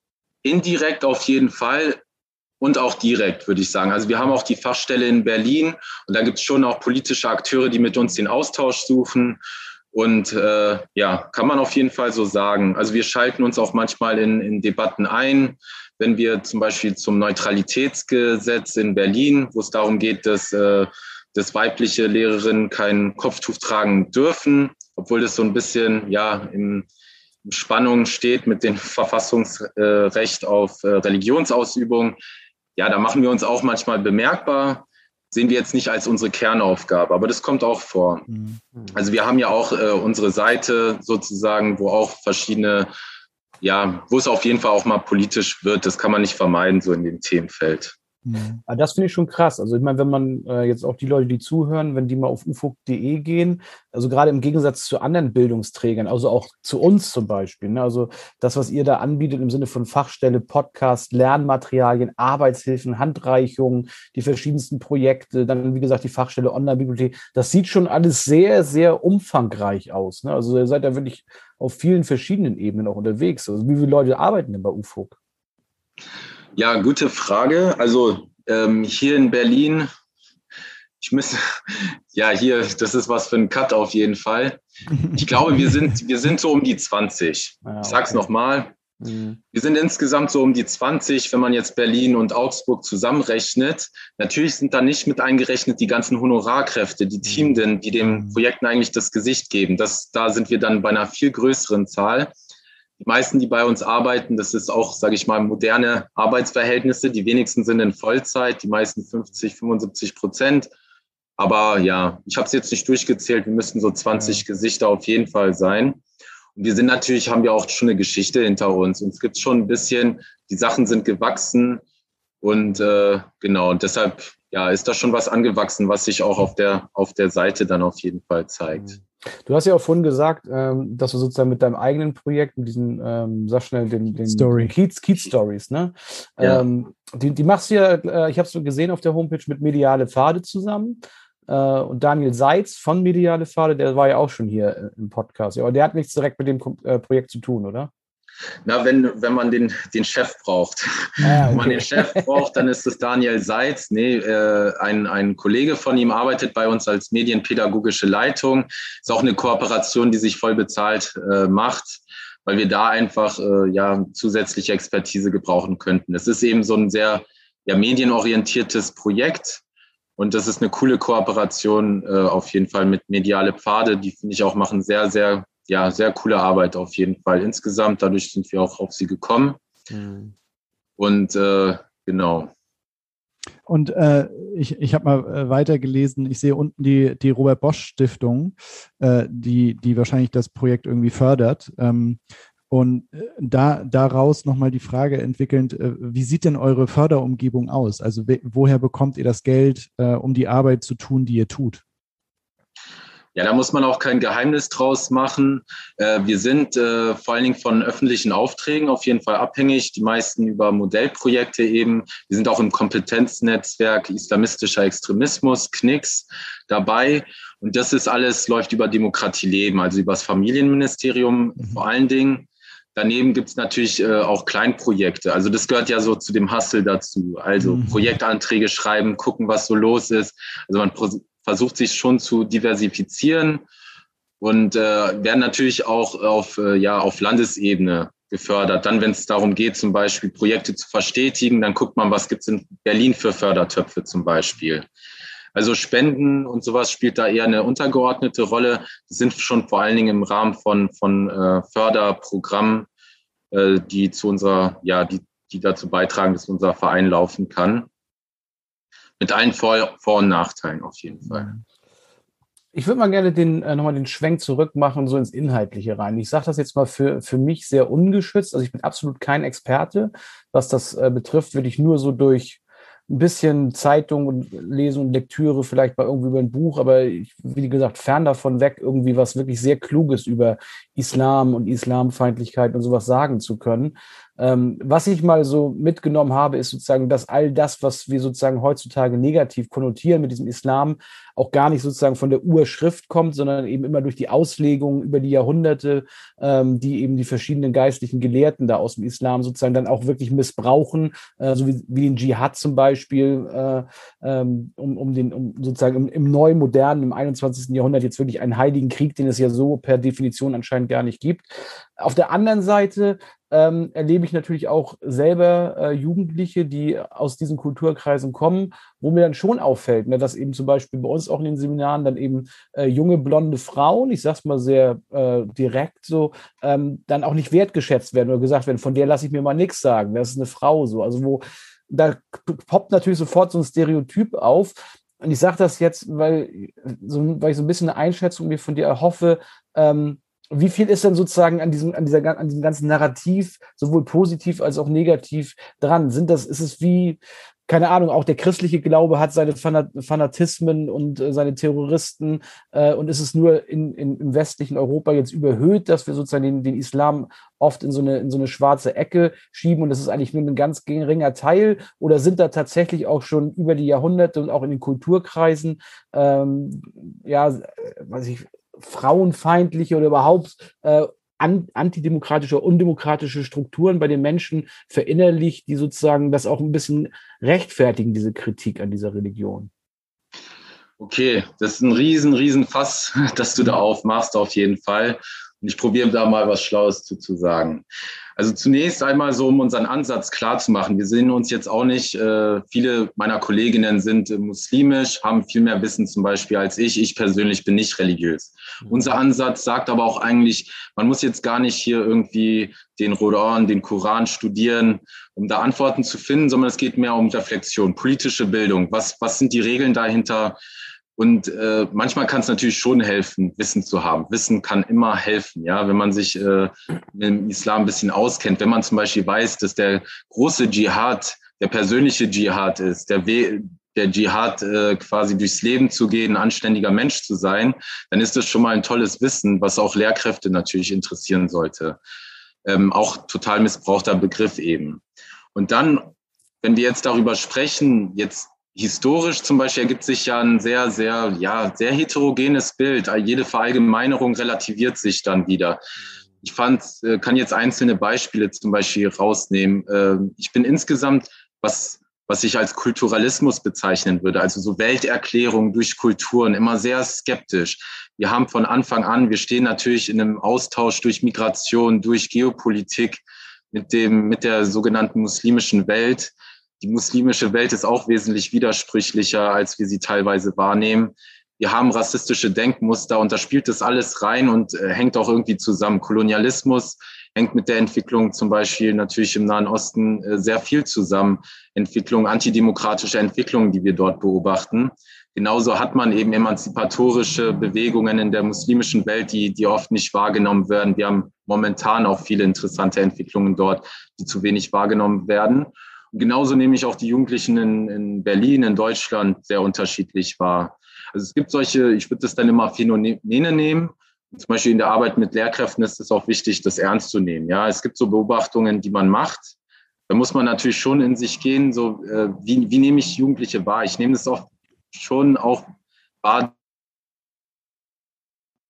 Indirekt auf jeden Fall und auch direkt, würde ich sagen. Also wir haben auch die Fachstelle in Berlin und da gibt es schon auch politische Akteure, die mit uns den Austausch suchen. Und äh, ja, kann man auf jeden Fall so sagen. Also wir schalten uns auch manchmal in, in Debatten ein, wenn wir zum Beispiel zum Neutralitätsgesetz in Berlin, wo es darum geht, dass äh, dass weibliche Lehrerinnen kein Kopftuch tragen dürfen, obwohl das so ein bisschen ja in Spannung steht mit dem Verfassungsrecht auf äh, Religionsausübung. Ja, da machen wir uns auch manchmal bemerkbar. Sehen wir jetzt nicht als unsere Kernaufgabe, aber das kommt auch vor. Mhm. Also wir haben ja auch äh, unsere Seite sozusagen, wo auch verschiedene, ja, wo es auf jeden Fall auch mal politisch wird. Das kann man nicht vermeiden, so in dem Themenfeld. Mhm. Aber das finde ich schon krass. Also ich meine, wenn man äh, jetzt auch die Leute, die zuhören, wenn die mal auf ufo.de gehen, also gerade im Gegensatz zu anderen Bildungsträgern, also auch zu uns zum Beispiel, ne, also das, was ihr da anbietet im Sinne von Fachstelle, Podcast, Lernmaterialien, Arbeitshilfen, Handreichungen, die verschiedensten Projekte, dann wie gesagt die Fachstelle Online-Bibliothek, das sieht schon alles sehr, sehr umfangreich aus. Ne? Also ihr seid da wirklich auf vielen verschiedenen Ebenen auch unterwegs. Also wie viele Leute arbeiten denn bei UFOG? Ja, gute Frage. Also ähm, hier in Berlin Ich müsste, ja, hier, das ist was für ein Cut auf jeden Fall. Ich glaube, wir sind, wir sind so um die 20. Ah, okay. Ich sag's nochmal. Mhm. Wir sind insgesamt so um die 20, wenn man jetzt Berlin und Augsburg zusammenrechnet. Natürlich sind da nicht mit eingerechnet die ganzen Honorarkräfte, die Teamenden, die den mhm. Projekten eigentlich das Gesicht geben. Das, da sind wir dann bei einer viel größeren Zahl. Die meisten, die bei uns arbeiten, das ist auch, sage ich mal, moderne Arbeitsverhältnisse. Die wenigsten sind in Vollzeit, die meisten 50, 75 Prozent. Aber ja, ich habe es jetzt nicht durchgezählt. Wir müssten so 20 ja. Gesichter auf jeden Fall sein. Und wir sind natürlich, haben wir auch schon eine Geschichte hinter uns. Und es gibt schon ein bisschen, die Sachen sind gewachsen. Und äh, genau, und deshalb ja, ist da schon was angewachsen, was sich auch auf der, auf der Seite dann auf jeden Fall zeigt. Mhm. Du hast ja auch vorhin gesagt, ähm, dass du sozusagen mit deinem eigenen Projekt, mit diesen, ähm, sag schnell, den, den Story. Kiez, Kiez Stories, ne? Ja. Ähm, die, die machst du ja, äh, ich habe es so gesehen auf der Homepage mit Mediale Pfade zusammen. Äh, und Daniel Seitz von Mediale Pfade, der war ja auch schon hier äh, im Podcast. Ja, aber der hat nichts direkt mit dem äh, Projekt zu tun, oder? Na, wenn, wenn man den, den Chef braucht. Ah, okay. Wenn man den Chef braucht, dann ist es Daniel Seitz. Nee, äh, ein, ein Kollege von ihm arbeitet bei uns als medienpädagogische Leitung. Ist auch eine Kooperation, die sich voll bezahlt äh, macht, weil wir da einfach äh, ja, zusätzliche Expertise gebrauchen könnten. Es ist eben so ein sehr ja, medienorientiertes Projekt. Und das ist eine coole Kooperation äh, auf jeden Fall mit Mediale Pfade. Die finde ich auch machen sehr, sehr ja, sehr coole Arbeit auf jeden Fall insgesamt. Dadurch sind wir auch auf sie gekommen. Mhm. Und äh, genau. Und äh, ich, ich habe mal äh, weitergelesen, ich sehe unten die, die Robert Bosch Stiftung, äh, die, die wahrscheinlich das Projekt irgendwie fördert. Ähm, und äh, da, daraus nochmal die Frage entwickelnd, äh, wie sieht denn eure Förderumgebung aus? Also woher bekommt ihr das Geld, um die Arbeit zu tun, die ihr tut? Ja, da muss man auch kein Geheimnis draus machen. Äh, wir sind äh, vor allen Dingen von öffentlichen Aufträgen auf jeden Fall abhängig, die meisten über Modellprojekte eben. Wir sind auch im Kompetenznetzwerk islamistischer Extremismus, KNIX, dabei. Und das ist alles, läuft über Demokratie leben, also über das Familienministerium mhm. vor allen Dingen. Daneben gibt es natürlich äh, auch Kleinprojekte. Also das gehört ja so zu dem Hustle dazu. Also mhm. Projektanträge schreiben, gucken, was so los ist. Also man versucht sich schon zu diversifizieren und äh, werden natürlich auch auf, äh, ja, auf Landesebene gefördert. Dann, wenn es darum geht, zum Beispiel Projekte zu verstetigen, dann guckt man, was gibt es in Berlin für Fördertöpfe zum Beispiel. Also Spenden und sowas spielt da eher eine untergeordnete Rolle. Die sind schon vor allen Dingen im Rahmen von, von äh, Förderprogrammen, äh, die zu unserer, ja, die, die dazu beitragen, dass unser Verein laufen kann mit allen Vor-, und Nachteilen auf jeden Fall. Ich würde mal gerne den, äh, nochmal den Schwenk zurück machen, so ins Inhaltliche rein. Ich sage das jetzt mal für, für mich sehr ungeschützt. Also ich bin absolut kein Experte. Was das äh, betrifft, würde ich nur so durch ein bisschen Zeitung und Lesen und Lektüre vielleicht mal irgendwie über ein Buch, aber ich, wie gesagt, fern davon weg, irgendwie was wirklich sehr Kluges über Islam und Islamfeindlichkeit und sowas sagen zu können. Ähm, was ich mal so mitgenommen habe, ist sozusagen, dass all das, was wir sozusagen heutzutage negativ konnotieren mit diesem Islam, auch gar nicht sozusagen von der Urschrift kommt, sondern eben immer durch die Auslegung über die Jahrhunderte, ähm, die eben die verschiedenen geistlichen Gelehrten da aus dem Islam sozusagen dann auch wirklich missbrauchen, äh, so wie, wie den Dschihad zum Beispiel, äh, ähm, um, um den, um sozusagen im, im neu modernen, im 21. Jahrhundert jetzt wirklich einen heiligen Krieg, den es ja so per Definition anscheinend gar nicht gibt. Auf der anderen Seite ähm, erlebe ich natürlich auch selber äh, Jugendliche, die aus diesen Kulturkreisen kommen, wo mir dann schon auffällt, ne, dass eben zum Beispiel bei uns auch in den Seminaren dann eben äh, junge blonde Frauen, ich sag's mal sehr äh, direkt so, ähm, dann auch nicht wertgeschätzt werden oder gesagt werden, von der lasse ich mir mal nichts sagen, das ist eine Frau so. Also wo da poppt natürlich sofort so ein Stereotyp auf. Und ich sage das jetzt, weil, so, weil ich so ein bisschen eine Einschätzung mir von dir erhoffe, ähm, wie viel ist denn sozusagen an diesem, an dieser, an diesem ganzen Narrativ, sowohl positiv als auch negativ dran? Sind das, ist es wie, keine Ahnung, auch der christliche Glaube hat seine Fanatismen und äh, seine Terroristen äh, und ist es nur in, in, im westlichen Europa jetzt überhöht, dass wir sozusagen den, den Islam oft in so, eine, in so eine schwarze Ecke schieben und das ist eigentlich nur ein ganz geringer Teil? Oder sind da tatsächlich auch schon über die Jahrhunderte und auch in den Kulturkreisen ähm, ja, weiß ich, frauenfeindliche oder überhaupt äh, antidemokratische, undemokratische Strukturen bei den Menschen verinnerlicht, die sozusagen das auch ein bisschen rechtfertigen, diese Kritik an dieser Religion? Okay, das ist ein riesen, riesen Fass, das du da aufmachst, auf jeden Fall. Und ich probiere da mal was Schlaues zu, zu sagen. Also zunächst einmal so, um unseren Ansatz klar zu machen. Wir sehen uns jetzt auch nicht, äh, viele meiner Kolleginnen sind äh, muslimisch, haben viel mehr Wissen zum Beispiel als ich. Ich persönlich bin nicht religiös. Mhm. Unser Ansatz sagt aber auch eigentlich, man muss jetzt gar nicht hier irgendwie den Rodan, den Koran studieren, um da Antworten zu finden, sondern es geht mehr um Reflexion, politische Bildung. Was, was sind die Regeln dahinter? Und äh, manchmal kann es natürlich schon helfen, Wissen zu haben. Wissen kann immer helfen, ja, wenn man sich äh, dem Islam ein bisschen auskennt. Wenn man zum Beispiel weiß, dass der große Dschihad der persönliche Dschihad ist, der, We der Dschihad äh, quasi durchs Leben zu gehen, ein anständiger Mensch zu sein, dann ist das schon mal ein tolles Wissen, was auch Lehrkräfte natürlich interessieren sollte. Ähm, auch total missbrauchter Begriff eben. Und dann, wenn wir jetzt darüber sprechen, jetzt historisch zum Beispiel ergibt sich ja ein sehr, sehr, ja, sehr heterogenes Bild. Jede Verallgemeinerung relativiert sich dann wieder. Ich fand, äh, kann jetzt einzelne Beispiele zum Beispiel rausnehmen. Ähm, ich bin insgesamt, was, was ich als Kulturalismus bezeichnen würde, also so Welterklärung durch Kulturen, immer sehr skeptisch. Wir haben von Anfang an, wir stehen natürlich in einem Austausch durch Migration, durch Geopolitik mit dem, mit der sogenannten muslimischen Welt die muslimische Welt ist auch wesentlich widersprüchlicher, als wir sie teilweise wahrnehmen. Wir haben rassistische Denkmuster und da spielt das alles rein und äh, hängt auch irgendwie zusammen. Kolonialismus hängt mit der Entwicklung zum Beispiel natürlich im Nahen Osten äh, sehr viel zusammen. Entwicklung, antidemokratische Entwicklungen, die wir dort beobachten. Genauso hat man eben emanzipatorische Bewegungen in der muslimischen Welt, die, die oft nicht wahrgenommen werden. Wir haben momentan auch viele interessante Entwicklungen dort, die zu wenig wahrgenommen werden. Genauso nehme ich auch die Jugendlichen in, in Berlin, in Deutschland sehr unterschiedlich wahr. Also es gibt solche, ich würde das dann immer Phänomene nehmen. Zum Beispiel in der Arbeit mit Lehrkräften ist es auch wichtig, das ernst zu nehmen. Ja, es gibt so Beobachtungen, die man macht. Da muss man natürlich schon in sich gehen, so äh, wie, wie nehme ich Jugendliche wahr? Ich nehme das auch schon auch wahr,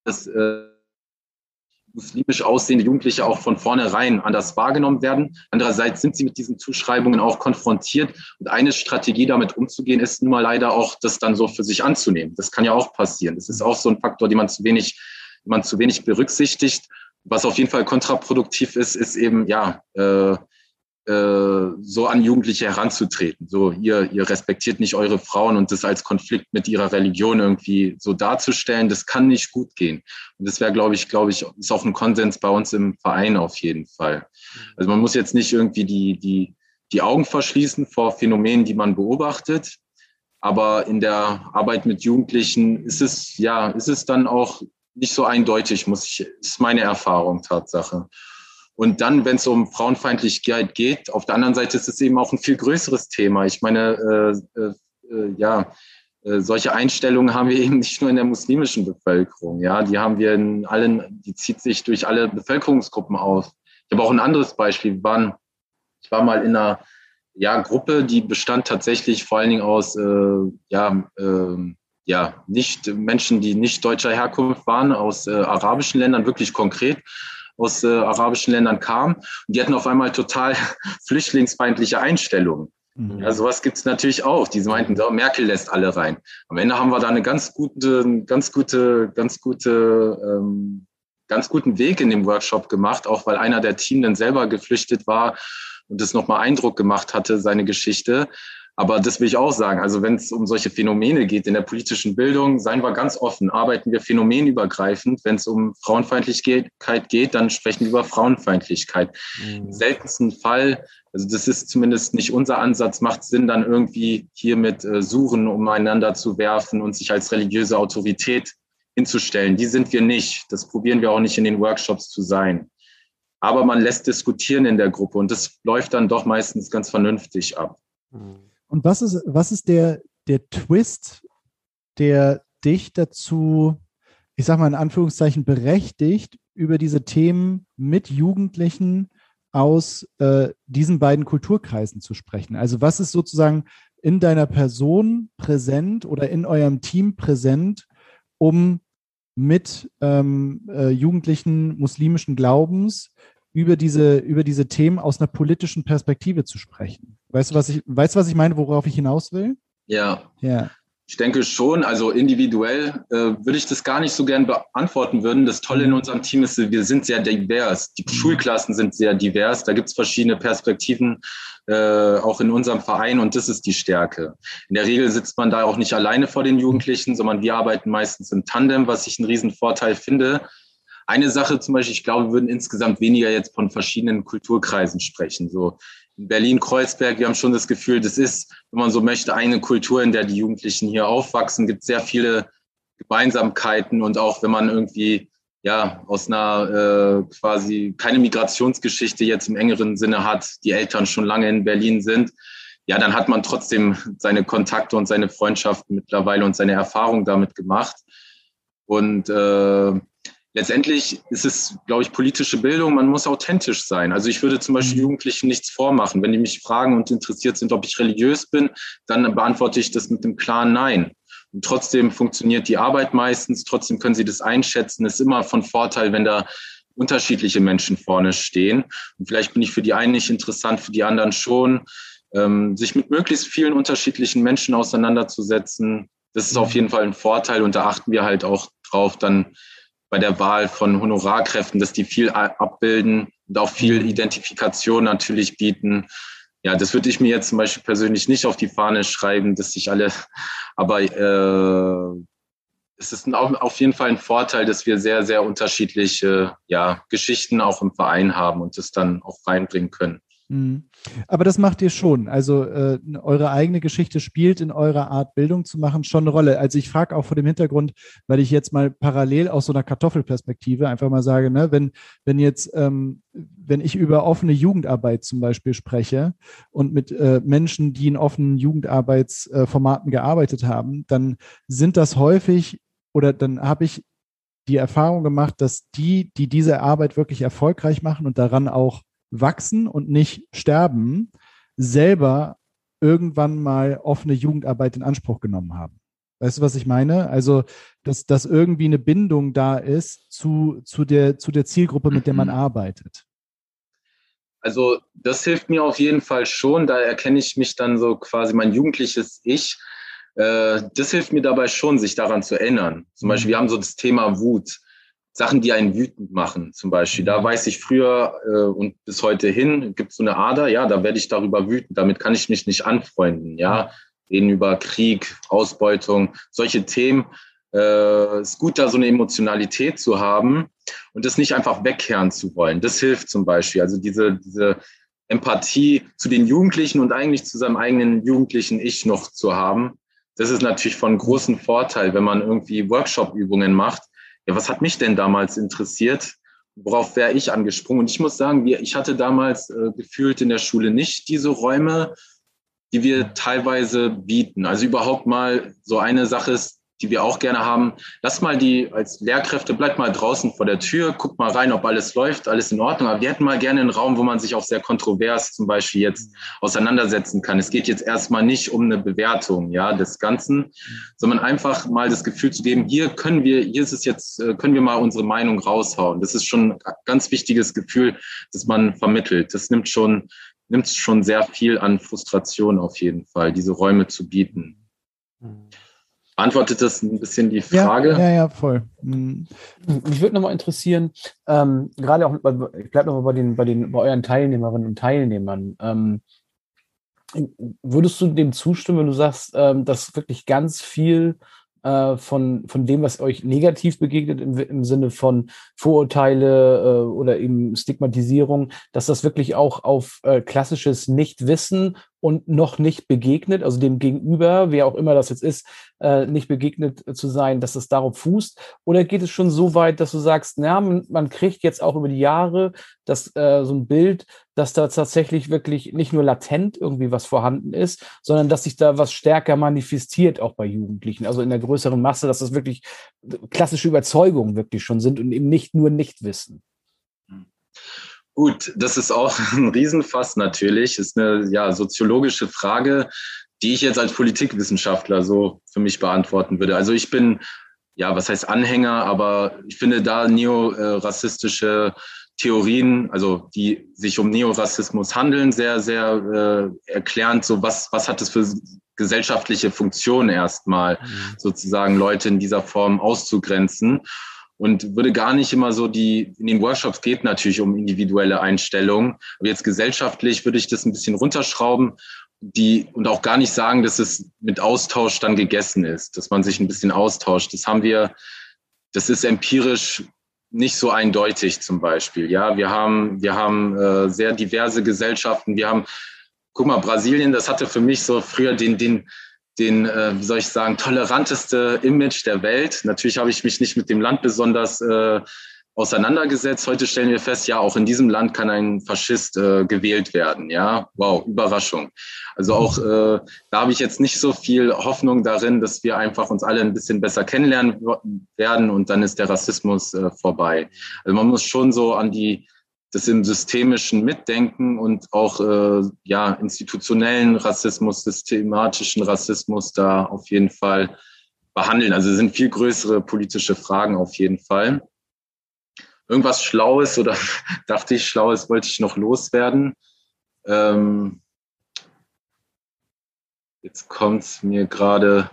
dass äh, muslimisch aussehende Jugendliche auch von vornherein anders wahrgenommen werden. Andererseits sind sie mit diesen Zuschreibungen auch konfrontiert. Und eine Strategie, damit umzugehen, ist nun mal leider auch, das dann so für sich anzunehmen. Das kann ja auch passieren. Das ist auch so ein Faktor, den man zu wenig, man zu wenig berücksichtigt. Was auf jeden Fall kontraproduktiv ist, ist eben, ja, äh, so an Jugendliche heranzutreten. So, ihr, ihr respektiert nicht eure Frauen und das als Konflikt mit ihrer Religion irgendwie so darzustellen, das kann nicht gut gehen. Und das wäre, glaube ich, glaube ich, ist auch ein Konsens bei uns im Verein auf jeden Fall. Also man muss jetzt nicht irgendwie die, die, die Augen verschließen vor Phänomenen, die man beobachtet. Aber in der Arbeit mit Jugendlichen ist es, ja, ist es dann auch nicht so eindeutig, muss ich, ist meine Erfahrung, Tatsache. Und dann, wenn es um Frauenfeindlichkeit geht, auf der anderen Seite ist es eben auch ein viel größeres Thema. Ich meine, äh, äh, äh, ja, äh, solche Einstellungen haben wir eben nicht nur in der muslimischen Bevölkerung. Ja, die haben wir in allen, die zieht sich durch alle Bevölkerungsgruppen aus. Ich habe auch ein anderes Beispiel. Wir waren, ich war mal in einer ja, Gruppe, die bestand tatsächlich vor allen Dingen aus äh, ja, äh, ja, nicht Menschen, die nicht deutscher Herkunft waren, aus äh, arabischen Ländern, wirklich konkret aus äh, arabischen Ländern kamen. Und die hatten auf einmal total flüchtlingsfeindliche Einstellungen. Mhm. Ja, sowas gibt es natürlich auch. Die meinten, so, Merkel lässt alle rein. Am Ende haben wir da eine ganz gute, ganz gute, ganz gute, ähm, ganz guten Weg in dem Workshop gemacht, auch weil einer der Team dann selber geflüchtet war und es nochmal Eindruck gemacht hatte, seine Geschichte. Aber das will ich auch sagen. Also wenn es um solche Phänomene geht in der politischen Bildung, seien wir ganz offen, arbeiten wir phänomenübergreifend. Wenn es um Frauenfeindlichkeit geht, dann sprechen wir über Frauenfeindlichkeit. Mhm. Im seltensten Fall, also das ist zumindest nicht unser Ansatz, macht Sinn, dann irgendwie hier mit äh, Suchen umeinander zu werfen und sich als religiöse Autorität hinzustellen. Die sind wir nicht. Das probieren wir auch nicht in den Workshops zu sein. Aber man lässt diskutieren in der Gruppe und das läuft dann doch meistens ganz vernünftig ab. Mhm. Und was ist, was ist der, der Twist, der dich dazu, ich sag mal in Anführungszeichen, berechtigt, über diese Themen mit Jugendlichen aus äh, diesen beiden Kulturkreisen zu sprechen? Also was ist sozusagen in deiner Person präsent oder in eurem Team präsent, um mit ähm, äh, Jugendlichen muslimischen Glaubens über diese, über diese Themen aus einer politischen Perspektive zu sprechen. Weißt du, was ich, weißt du, was ich meine, worauf ich hinaus will? Ja. Ja. Ich denke schon, also individuell äh, würde ich das gar nicht so gern beantworten würden. Das Tolle in unserem Team ist, wir sind sehr divers. Die Schulklassen sind sehr divers. Da gibt es verschiedene Perspektiven, äh, auch in unserem Verein und das ist die Stärke. In der Regel sitzt man da auch nicht alleine vor den Jugendlichen, sondern wir arbeiten meistens im Tandem, was ich einen riesen Vorteil finde. Eine Sache zum Beispiel, ich glaube, wir würden insgesamt weniger jetzt von verschiedenen Kulturkreisen sprechen. So Berlin-Kreuzberg, wir haben schon das Gefühl, das ist, wenn man so möchte, eine Kultur, in der die Jugendlichen hier aufwachsen, gibt sehr viele Gemeinsamkeiten und auch wenn man irgendwie ja aus einer äh, quasi keine Migrationsgeschichte jetzt im engeren Sinne hat, die Eltern schon lange in Berlin sind, ja, dann hat man trotzdem seine Kontakte und seine Freundschaften mittlerweile und seine Erfahrung damit gemacht. Und äh, letztendlich ist es, glaube ich, politische Bildung. Man muss authentisch sein. Also ich würde zum Beispiel mhm. Jugendlichen nichts vormachen. Wenn die mich fragen und interessiert sind, ob ich religiös bin, dann beantworte ich das mit dem klaren Nein. Und trotzdem funktioniert die Arbeit meistens. Trotzdem können sie das einschätzen. Es ist immer von Vorteil, wenn da unterschiedliche Menschen vorne stehen. Und vielleicht bin ich für die einen nicht interessant, für die anderen schon. Ähm, sich mit möglichst vielen unterschiedlichen Menschen auseinanderzusetzen, das ist auf mhm. jeden Fall ein Vorteil und da achten wir halt auch drauf, dann bei der Wahl von Honorarkräften, dass die viel abbilden und auch viel. Identifikation natürlich bieten. Ja, das würde ich mir jetzt zum Beispiel persönlich nicht auf die Fahne schreiben, dass sich alle, aber äh, es ist auf jeden Fall ein Vorteil, dass wir sehr, sehr unterschiedliche ja, Geschichten auch im Verein haben und das dann auch reinbringen können. Mhm. Aber das macht ihr schon. Also äh, eure eigene Geschichte spielt in eurer Art Bildung zu machen schon eine Rolle. Also ich frage auch vor dem Hintergrund, weil ich jetzt mal parallel aus so einer Kartoffelperspektive einfach mal sage, ne, wenn, wenn jetzt, ähm, wenn ich über offene Jugendarbeit zum Beispiel spreche und mit äh, Menschen, die in offenen Jugendarbeitsformaten gearbeitet haben, dann sind das häufig oder dann habe ich die Erfahrung gemacht, dass die, die diese Arbeit wirklich erfolgreich machen und daran auch wachsen und nicht sterben, selber irgendwann mal offene Jugendarbeit in Anspruch genommen haben. Weißt du, was ich meine? Also, dass, dass irgendwie eine Bindung da ist zu, zu, der, zu der Zielgruppe, mit der man arbeitet. Also, das hilft mir auf jeden Fall schon. Da erkenne ich mich dann so quasi mein jugendliches Ich. Äh, das hilft mir dabei schon, sich daran zu erinnern. Zum mhm. Beispiel, wir haben so das Thema Wut. Sachen, die einen wütend machen, zum Beispiel. Da weiß ich früher äh, und bis heute hin gibt es so eine Ader, ja, da werde ich darüber wütend. Damit kann ich mich nicht anfreunden, ja. Reden über Krieg, Ausbeutung, solche Themen. Äh, ist gut, da so eine Emotionalität zu haben und das nicht einfach wegkehren zu wollen. Das hilft zum Beispiel. Also diese, diese Empathie zu den Jugendlichen und eigentlich zu seinem eigenen jugendlichen Ich noch zu haben. Das ist natürlich von großem Vorteil, wenn man irgendwie Workshop-Übungen macht, ja, was hat mich denn damals interessiert? Worauf wäre ich angesprungen? Und ich muss sagen, ich hatte damals äh, gefühlt in der Schule nicht diese Räume, die wir teilweise bieten. Also überhaupt mal so eine Sache ist, die wir auch gerne haben. Lass mal die als Lehrkräfte, bleibt mal draußen vor der Tür, guckt mal rein, ob alles läuft, alles in Ordnung. Aber wir hätten mal gerne einen Raum, wo man sich auch sehr kontrovers zum Beispiel jetzt auseinandersetzen kann. Es geht jetzt erstmal nicht um eine Bewertung, ja, des Ganzen, sondern einfach mal das Gefühl zu geben, hier können wir, hier ist es jetzt, äh, können wir mal unsere Meinung raushauen. Das ist schon ein ganz wichtiges Gefühl, das man vermittelt. Das nimmt schon, nimmt schon sehr viel an Frustration auf jeden Fall, diese Räume zu bieten. Mhm. Beantwortet das ein bisschen die Frage? Ja, ja, ja voll. Mhm. Mich würde nochmal interessieren, ähm, gerade auch, ich bleibe nochmal bei den, bei den, bei euren Teilnehmerinnen und Teilnehmern. Ähm, würdest du dem zustimmen, wenn du sagst, ähm, dass wirklich ganz viel äh, von, von dem, was euch negativ begegnet im, im Sinne von Vorurteile äh, oder eben Stigmatisierung, dass das wirklich auch auf äh, klassisches Nichtwissen und noch nicht begegnet, also dem Gegenüber, wer auch immer das jetzt ist, äh, nicht begegnet zu sein, dass es darauf fußt? Oder geht es schon so weit, dass du sagst, na, man, man kriegt jetzt auch über die Jahre das, äh, so ein Bild, dass da tatsächlich wirklich nicht nur latent irgendwie was vorhanden ist, sondern dass sich da was stärker manifestiert, auch bei Jugendlichen, also in der größeren Masse, dass das wirklich klassische Überzeugungen wirklich schon sind und eben nicht nur Nichtwissen? Gut, das ist auch ein Riesenfass natürlich. Das ist eine ja, soziologische Frage, die ich jetzt als Politikwissenschaftler so für mich beantworten würde. Also ich bin, ja, was heißt Anhänger, aber ich finde da neorassistische Theorien, also die sich um Neorassismus handeln, sehr, sehr äh, erklärend, so was, was hat es für gesellschaftliche Funktion erstmal, mhm. sozusagen Leute in dieser Form auszugrenzen. Und würde gar nicht immer so die, in den Workshops geht natürlich um individuelle Einstellungen. Aber jetzt gesellschaftlich würde ich das ein bisschen runterschrauben die und auch gar nicht sagen, dass es mit Austausch dann gegessen ist, dass man sich ein bisschen austauscht. Das haben wir, das ist empirisch nicht so eindeutig zum Beispiel. Ja, wir haben, wir haben äh, sehr diverse Gesellschaften. Wir haben, guck mal, Brasilien, das hatte für mich so früher den, den, den, äh, wie soll ich sagen, toleranteste Image der Welt. Natürlich habe ich mich nicht mit dem Land besonders äh, auseinandergesetzt. Heute stellen wir fest, ja, auch in diesem Land kann ein Faschist äh, gewählt werden. Ja, wow, Überraschung. Also auch äh, da habe ich jetzt nicht so viel Hoffnung darin, dass wir einfach uns alle ein bisschen besser kennenlernen werden und dann ist der Rassismus äh, vorbei. Also man muss schon so an die das im systemischen Mitdenken und auch äh, ja institutionellen Rassismus, systematischen Rassismus da auf jeden Fall behandeln. Also es sind viel größere politische Fragen auf jeden Fall irgendwas Schlaues oder dachte ich, Schlaues wollte ich noch loswerden. Ähm, jetzt kommt es mir gerade.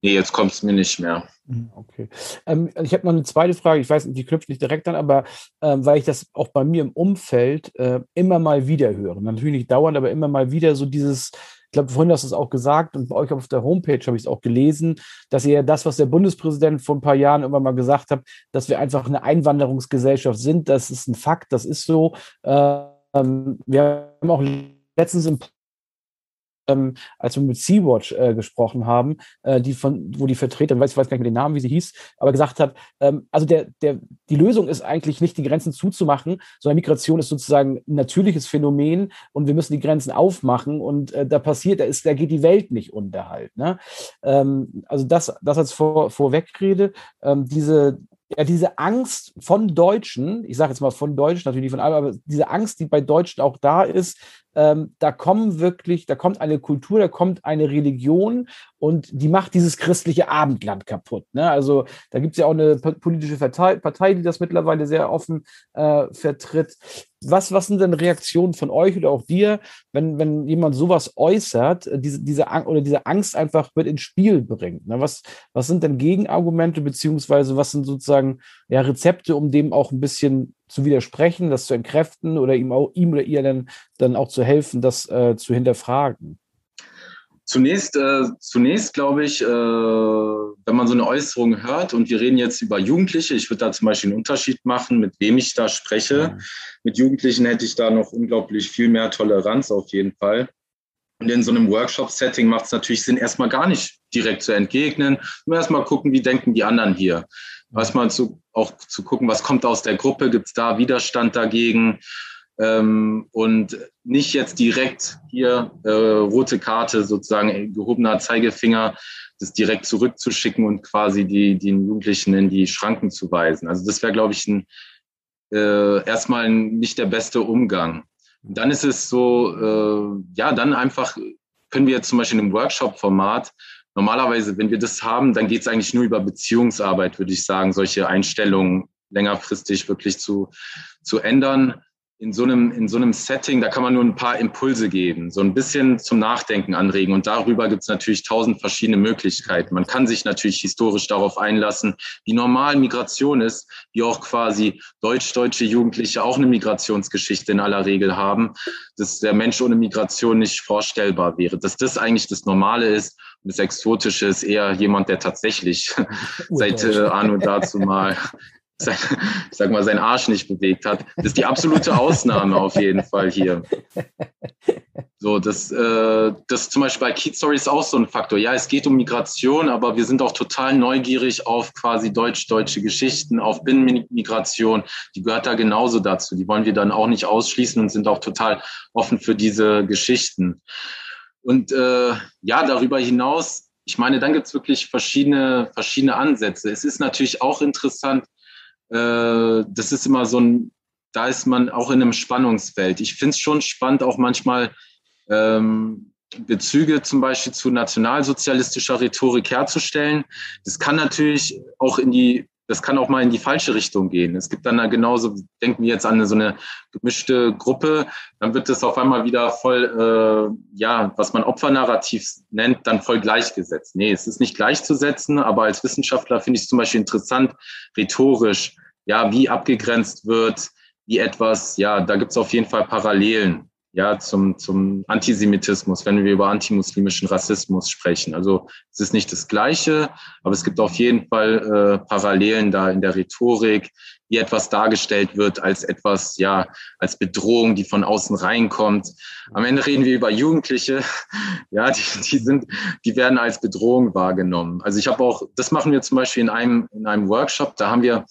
Nee, jetzt kommt es mir nicht mehr. Mhm, okay. Ähm, ich habe noch eine zweite Frage. Ich weiß, die knüpft nicht direkt an, aber ähm, weil ich das auch bei mir im Umfeld äh, immer mal wieder höre. Natürlich nicht dauernd, aber immer mal wieder so dieses, ich glaube, vorhin hast du es auch gesagt und bei euch auf der Homepage habe ich es auch gelesen, dass ihr das, was der Bundespräsident vor ein paar Jahren immer mal gesagt hat, dass wir einfach eine Einwanderungsgesellschaft sind. Das ist ein Fakt, das ist so. Ähm, wir haben auch letztens im ähm, als wir mit Sea-Watch äh, gesprochen haben, äh, die von, wo die Vertreterin, weiß, ich weiß gar nicht mehr den Namen, wie sie hieß, aber gesagt hat, ähm, also der, der, die Lösung ist eigentlich nicht, die Grenzen zuzumachen, sondern Migration ist sozusagen ein natürliches Phänomen und wir müssen die Grenzen aufmachen und äh, da passiert, da ist, da geht die Welt nicht unter halt. Ne? Ähm, also das, das als vor, Vorwegrede, ähm, diese, ja, diese Angst von Deutschen, ich sage jetzt mal von Deutschen, natürlich von allen, aber diese Angst, die bei Deutschen auch da ist, ähm, da kommen wirklich, da kommt eine Kultur, da kommt eine Religion und die macht dieses christliche Abendland kaputt. Ne? Also da gibt es ja auch eine politische Partei, Partei, die das mittlerweile sehr offen äh, vertritt. Was, was sind denn Reaktionen von euch oder auch dir, wenn, wenn jemand sowas äußert, äh, diese, diese, oder diese Angst einfach mit ins Spiel bringt? Ne? Was, was sind denn Gegenargumente, beziehungsweise was sind sozusagen ja, Rezepte, um dem auch ein bisschen zu widersprechen, das zu entkräften oder ihm, auch, ihm oder ihr dann, dann auch zu helfen, das äh, zu hinterfragen? Zunächst, äh, zunächst glaube ich, äh, wenn man so eine Äußerung hört und wir reden jetzt über Jugendliche, ich würde da zum Beispiel einen Unterschied machen, mit wem ich da spreche. Mhm. Mit Jugendlichen hätte ich da noch unglaublich viel mehr Toleranz auf jeden Fall. Und in so einem Workshop-Setting macht es natürlich Sinn, erstmal gar nicht direkt zu entgegnen. Nur erstmal gucken, wie denken die anderen hier. Erstmal zu, auch zu gucken, was kommt aus der Gruppe, gibt es da Widerstand dagegen? Ähm, und nicht jetzt direkt hier äh, rote Karte, sozusagen gehobener Zeigefinger, das direkt zurückzuschicken und quasi die, den Jugendlichen in die Schranken zu weisen. Also das wäre, glaube ich, ein, äh, erstmal nicht der beste Umgang. Dann ist es so, äh, ja, dann einfach können wir zum Beispiel im Workshop-Format normalerweise, wenn wir das haben, dann geht es eigentlich nur über Beziehungsarbeit, würde ich sagen, solche Einstellungen längerfristig wirklich zu, zu ändern in so einem, in so einem Setting, da kann man nur ein paar Impulse geben, so ein bisschen zum Nachdenken anregen. Und darüber gibt es natürlich tausend verschiedene Möglichkeiten. Man kann sich natürlich historisch darauf einlassen, wie normal Migration ist, wie auch quasi deutsch-deutsche Jugendliche auch eine Migrationsgeschichte in aller Regel haben, dass der Mensch ohne Migration nicht vorstellbar wäre. Dass das eigentlich das Normale ist und das Exotische ist eher jemand, der tatsächlich seit äh, Arno dazu mal sein, sag mal, sein Arsch nicht bewegt hat. Das ist die absolute Ausnahme auf jeden Fall hier. So, das, äh, das zum Beispiel bei Story ist auch so ein Faktor. Ja, es geht um Migration, aber wir sind auch total neugierig auf quasi deutsch-deutsche Geschichten, auf Binnenmigration. Die gehört da genauso dazu. Die wollen wir dann auch nicht ausschließen und sind auch total offen für diese Geschichten. Und äh, ja, darüber hinaus, ich meine, dann gibt's wirklich verschiedene, verschiedene Ansätze. Es ist natürlich auch interessant, äh, das ist immer so ein, da ist man auch in einem Spannungsfeld. Ich finde es schon spannend, auch manchmal ähm, Bezüge zum Beispiel zu nationalsozialistischer Rhetorik herzustellen. Das kann natürlich auch in die das kann auch mal in die falsche Richtung gehen. Es gibt dann da genauso, denken wir jetzt an so eine gemischte Gruppe, dann wird es auf einmal wieder voll, äh, ja, was man Opfernarrativ nennt, dann voll gleichgesetzt. Nee, es ist nicht gleichzusetzen, aber als Wissenschaftler finde ich es zum Beispiel interessant, rhetorisch, ja, wie abgegrenzt wird, wie etwas, ja, da gibt es auf jeden Fall Parallelen ja, zum, zum Antisemitismus, wenn wir über antimuslimischen Rassismus sprechen. Also es ist nicht das Gleiche, aber es gibt auf jeden Fall äh, Parallelen da in der Rhetorik, wie etwas dargestellt wird als etwas, ja, als Bedrohung, die von außen reinkommt. Am Ende reden wir über Jugendliche, ja, die, die sind, die werden als Bedrohung wahrgenommen. Also ich habe auch, das machen wir zum Beispiel in einem, in einem Workshop, da haben wir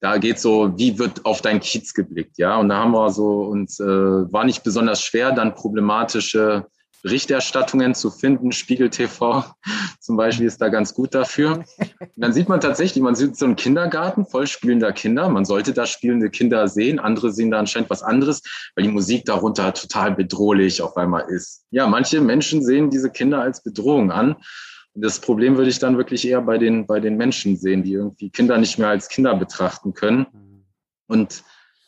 da geht so, wie wird auf dein Kiez geblickt, ja? Und da haben wir so uns äh, war nicht besonders schwer, dann problematische Berichterstattungen zu finden. Spiegel TV zum Beispiel ist da ganz gut dafür. Und dann sieht man tatsächlich, man sieht so einen Kindergarten voll spielender Kinder. Man sollte da spielende Kinder sehen. Andere sehen da anscheinend was anderes, weil die Musik darunter total bedrohlich auf einmal ist. Ja, manche Menschen sehen diese Kinder als Bedrohung an. Das Problem würde ich dann wirklich eher bei den, bei den Menschen sehen, die irgendwie Kinder nicht mehr als Kinder betrachten können. Mhm. Und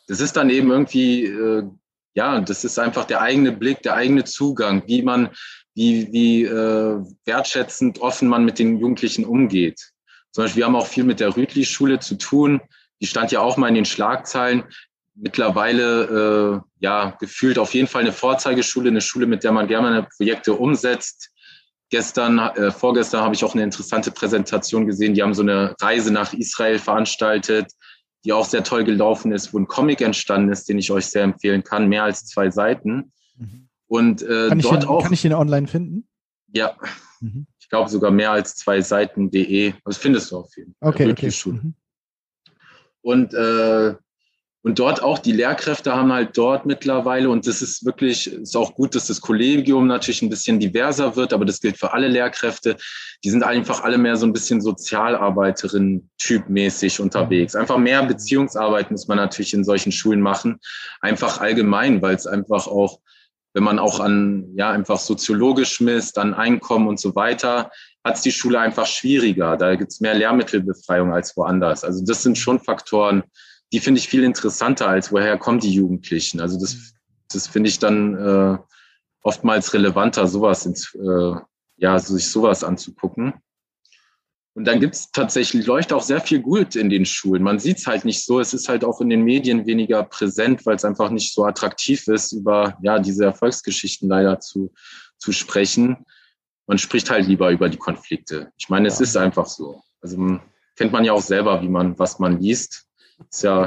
das ist dann eben irgendwie, äh, ja, das ist einfach der eigene Blick, der eigene Zugang, wie man, wie, wie äh, wertschätzend, offen man mit den Jugendlichen umgeht. Zum Beispiel, wir haben auch viel mit der Rütli-Schule zu tun. Die stand ja auch mal in den Schlagzeilen. Mittlerweile, äh, ja, gefühlt auf jeden Fall eine Vorzeigeschule, eine Schule, mit der man gerne Projekte umsetzt Gestern, äh, vorgestern habe ich auch eine interessante Präsentation gesehen. Die haben so eine Reise nach Israel veranstaltet, die auch sehr toll gelaufen ist, wo ein Comic entstanden ist, den ich euch sehr empfehlen kann. Mehr als zwei Seiten. Mhm. Und äh, kann dort den, auch. Kann ich den online finden? Ja. Mhm. Ich glaube sogar mehr als zwei Seiten.de. Das findest du auf jeden Fall. Okay, okay. Mhm. Und äh, und dort auch die Lehrkräfte haben halt dort mittlerweile, und das ist wirklich, ist auch gut, dass das Kollegium natürlich ein bisschen diverser wird, aber das gilt für alle Lehrkräfte. Die sind einfach alle mehr so ein bisschen Sozialarbeiterin-typmäßig unterwegs. Einfach mehr Beziehungsarbeit muss man natürlich in solchen Schulen machen. Einfach allgemein, weil es einfach auch, wenn man auch an, ja, einfach soziologisch misst, an Einkommen und so weiter, hat es die Schule einfach schwieriger. Da gibt es mehr Lehrmittelbefreiung als woanders. Also das sind schon Faktoren, die finde ich viel interessanter, als woher kommen die Jugendlichen. Also das, das finde ich dann äh, oftmals relevanter, sowas ins, äh, ja, sich sowas anzugucken. Und dann gibt es tatsächlich, leuchtet auch sehr viel gut in den Schulen. Man sieht es halt nicht so. Es ist halt auch in den Medien weniger präsent, weil es einfach nicht so attraktiv ist, über ja, diese Erfolgsgeschichten leider zu, zu sprechen. Man spricht halt lieber über die Konflikte. Ich meine, es ist einfach so. Also kennt man ja auch selber, wie man, was man liest.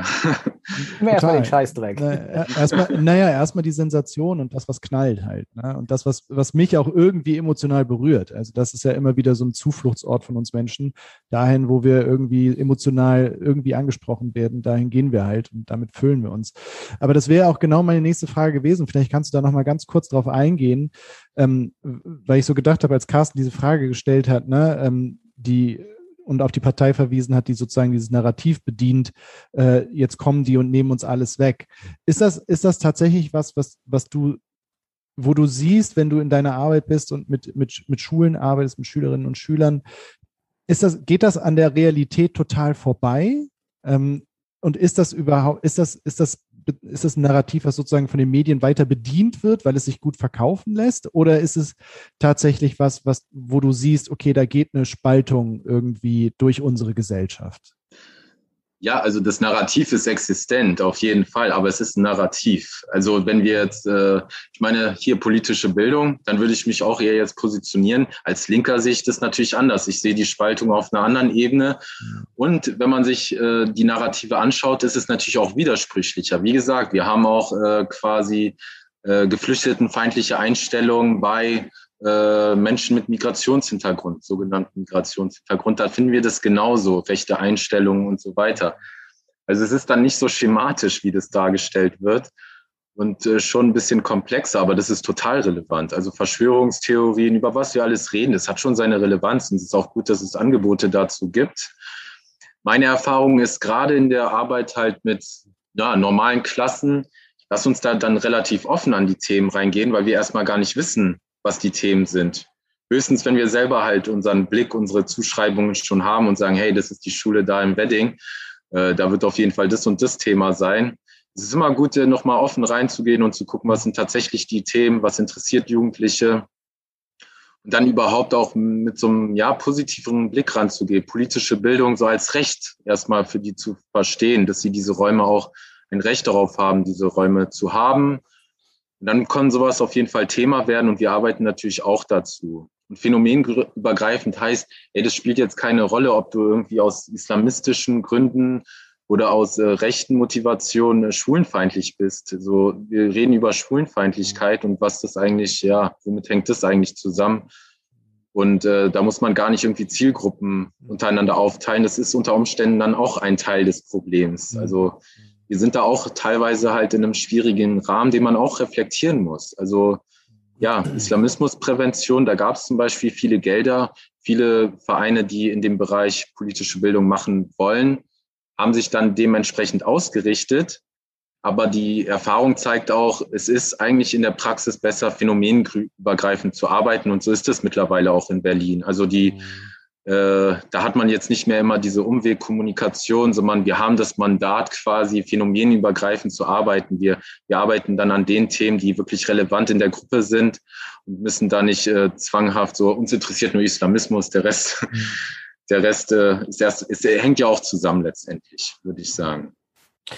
Ja. erstmal den Scheißdreck. Na, erstmal, naja, erstmal die Sensation und das, was knallt halt. Ne? Und das, was, was mich auch irgendwie emotional berührt. Also, das ist ja immer wieder so ein Zufluchtsort von uns Menschen. Dahin, wo wir irgendwie emotional irgendwie angesprochen werden, dahin gehen wir halt und damit füllen wir uns. Aber das wäre auch genau meine nächste Frage gewesen. Vielleicht kannst du da nochmal ganz kurz drauf eingehen, ähm, weil ich so gedacht habe, als Carsten diese Frage gestellt hat, ne, ähm, die und auf die Partei verwiesen hat, die sozusagen dieses Narrativ bedient, äh, jetzt kommen die und nehmen uns alles weg. Ist das, ist das tatsächlich was, was, was du, wo du siehst, wenn du in deiner Arbeit bist und mit, mit, mit Schulen arbeitest, mit Schülerinnen und Schülern, ist das, geht das an der Realität total vorbei? Ähm, und ist das überhaupt, ist das, ist das ist das ein Narrativ, was sozusagen von den Medien weiter bedient wird, weil es sich gut verkaufen lässt? Oder ist es tatsächlich was, was, wo du siehst, okay, da geht eine Spaltung irgendwie durch unsere Gesellschaft? Ja, also das Narrativ ist existent, auf jeden Fall, aber es ist ein Narrativ. Also wenn wir jetzt, äh, ich meine, hier politische Bildung, dann würde ich mich auch eher jetzt positionieren. Als Linker ich das natürlich anders. Ich sehe die Spaltung auf einer anderen Ebene. Und wenn man sich äh, die Narrative anschaut, ist es natürlich auch widersprüchlicher. Wie gesagt, wir haben auch äh, quasi äh, geflüchtetenfeindliche Einstellungen bei äh, Menschen mit Migrationshintergrund, sogenannten Migrationshintergrund, da finden wir das genauso, rechte Einstellungen und so weiter. Also es ist dann nicht so schematisch, wie das dargestellt wird und äh, schon ein bisschen komplexer, aber das ist total relevant. Also Verschwörungstheorien, über was wir alles reden, das hat schon seine Relevanz und es ist auch gut, dass es Angebote dazu gibt. Meine Erfahrung ist gerade in der Arbeit halt mit ja, normalen Klassen, lass uns da dann relativ offen an die Themen reingehen, weil wir erstmal gar nicht wissen, was die Themen sind. Höchstens, wenn wir selber halt unseren Blick, unsere Zuschreibungen schon haben und sagen, hey, das ist die Schule da im Wedding, äh, da wird auf jeden Fall das und das Thema sein. Es ist immer gut, äh, nochmal offen reinzugehen und zu gucken, was sind tatsächlich die Themen, was interessiert Jugendliche. Und dann überhaupt auch mit so einem ja, positiveren Blick ranzugehen, politische Bildung so als Recht erstmal für die zu verstehen, dass sie diese Räume auch ein Recht darauf haben, diese Räume zu haben. Und dann kann sowas auf jeden Fall Thema werden und wir arbeiten natürlich auch dazu. Und phänomenübergreifend heißt, ey, das spielt jetzt keine Rolle, ob du irgendwie aus islamistischen Gründen oder aus äh, rechten Motivationen äh, schwulenfeindlich bist. So, wir reden über Schwulenfeindlichkeit und was das eigentlich, ja, womit hängt das eigentlich zusammen? Und äh, da muss man gar nicht irgendwie Zielgruppen untereinander aufteilen. Das ist unter Umständen dann auch ein Teil des Problems. Mhm. Also wir sind da auch teilweise halt in einem schwierigen Rahmen, den man auch reflektieren muss. Also ja, Islamismusprävention, da gab es zum Beispiel viele Gelder, viele Vereine, die in dem Bereich politische Bildung machen wollen, haben sich dann dementsprechend ausgerichtet. Aber die Erfahrung zeigt auch, es ist eigentlich in der Praxis besser, phänomenübergreifend zu arbeiten. Und so ist es mittlerweile auch in Berlin. Also die mhm. Da hat man jetzt nicht mehr immer diese Umwegkommunikation, sondern wir haben das Mandat quasi phänomenübergreifend zu arbeiten. Wir, wir arbeiten dann an den Themen, die wirklich relevant in der Gruppe sind und müssen da nicht äh, zwanghaft so, uns interessiert nur Islamismus, der Rest, mhm. der Rest äh, ist erst, ist, hängt ja auch zusammen letztendlich, würde ich sagen.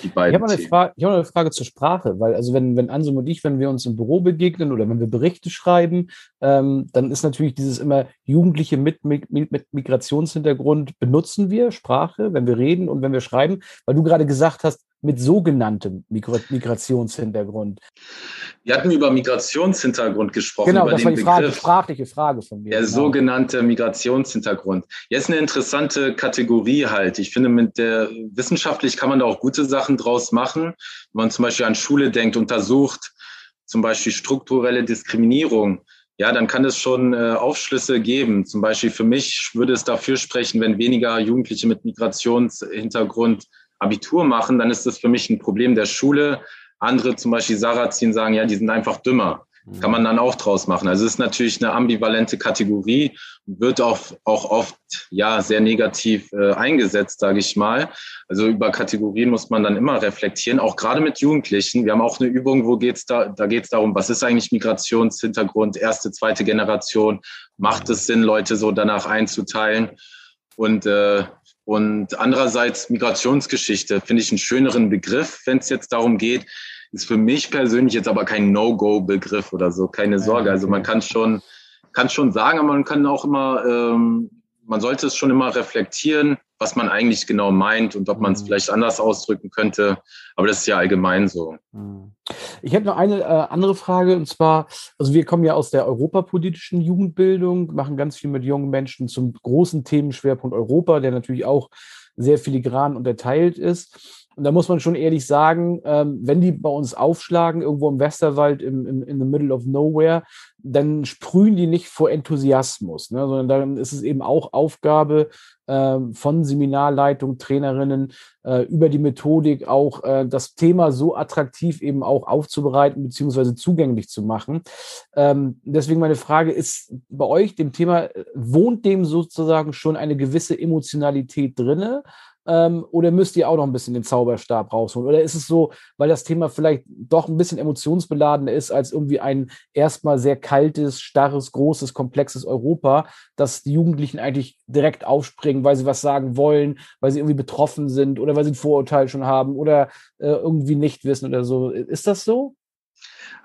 Die beiden ich habe eine, Frage, hab eine Frage zur Sprache, weil also wenn, wenn Ansum und ich, wenn wir uns im Büro begegnen oder wenn wir Berichte schreiben, ähm, dann ist natürlich dieses immer Jugendliche mit, mit, mit Migrationshintergrund benutzen wir Sprache, wenn wir reden und wenn wir schreiben, weil du gerade gesagt hast, mit sogenanntem Migrationshintergrund. Wir hatten über Migrationshintergrund gesprochen. Genau, das war die Frage, sprachliche Frage von mir. Der genau. sogenannte Migrationshintergrund. Jetzt eine interessante Kategorie halt. Ich finde, mit der wissenschaftlich kann man da auch gute Sachen draus machen. Wenn man zum Beispiel an Schule denkt, untersucht, zum Beispiel strukturelle Diskriminierung. Ja, dann kann es schon äh, Aufschlüsse geben. Zum Beispiel für mich würde es dafür sprechen, wenn weniger Jugendliche mit Migrationshintergrund Abitur machen, dann ist das für mich ein Problem der Schule. Andere, zum Beispiel Sarazin, sagen, ja, die sind einfach dümmer. Kann man dann auch draus machen. Also es ist natürlich eine ambivalente Kategorie und wird auch, auch oft ja sehr negativ äh, eingesetzt, sage ich mal. Also über Kategorien muss man dann immer reflektieren, auch gerade mit Jugendlichen. Wir haben auch eine Übung, wo geht's da, da geht's darum, was ist eigentlich Migrationshintergrund, erste, zweite Generation, macht es Sinn, Leute so danach einzuteilen? Und äh, und andererseits Migrationsgeschichte finde ich einen schöneren Begriff, wenn es jetzt darum geht. Ist für mich persönlich jetzt aber kein No-Go-Begriff oder so, keine Sorge. Also man kann schon, kann schon sagen, aber man kann auch immer, ähm, man sollte es schon immer reflektieren, was man eigentlich genau meint und ob man es mhm. vielleicht anders ausdrücken könnte. Aber das ist ja allgemein so. Mhm. Ich hätte noch eine äh, andere Frage und zwar, also wir kommen ja aus der europapolitischen Jugendbildung, machen ganz viel mit jungen Menschen zum großen Themenschwerpunkt Europa, der natürlich auch sehr filigran unterteilt ist. Und da muss man schon ehrlich sagen, ähm, wenn die bei uns aufschlagen, irgendwo im Westerwald, im, im, in the middle of nowhere, dann sprühen die nicht vor Enthusiasmus, ne, sondern dann ist es eben auch Aufgabe äh, von Seminarleitung, Trainerinnen, äh, über die Methodik auch äh, das Thema so attraktiv eben auch aufzubereiten beziehungsweise zugänglich zu machen. Ähm, deswegen meine Frage ist bei euch dem Thema, äh, wohnt dem sozusagen schon eine gewisse Emotionalität drinne? Ähm, oder müsst ihr auch noch ein bisschen den Zauberstab rausholen? Oder ist es so, weil das Thema vielleicht doch ein bisschen emotionsbeladener ist als irgendwie ein erstmal sehr kaltes, starres, großes, komplexes Europa, dass die Jugendlichen eigentlich direkt aufspringen, weil sie was sagen wollen, weil sie irgendwie betroffen sind oder weil sie ein Vorurteil schon haben oder äh, irgendwie nicht wissen oder so. Ist das so?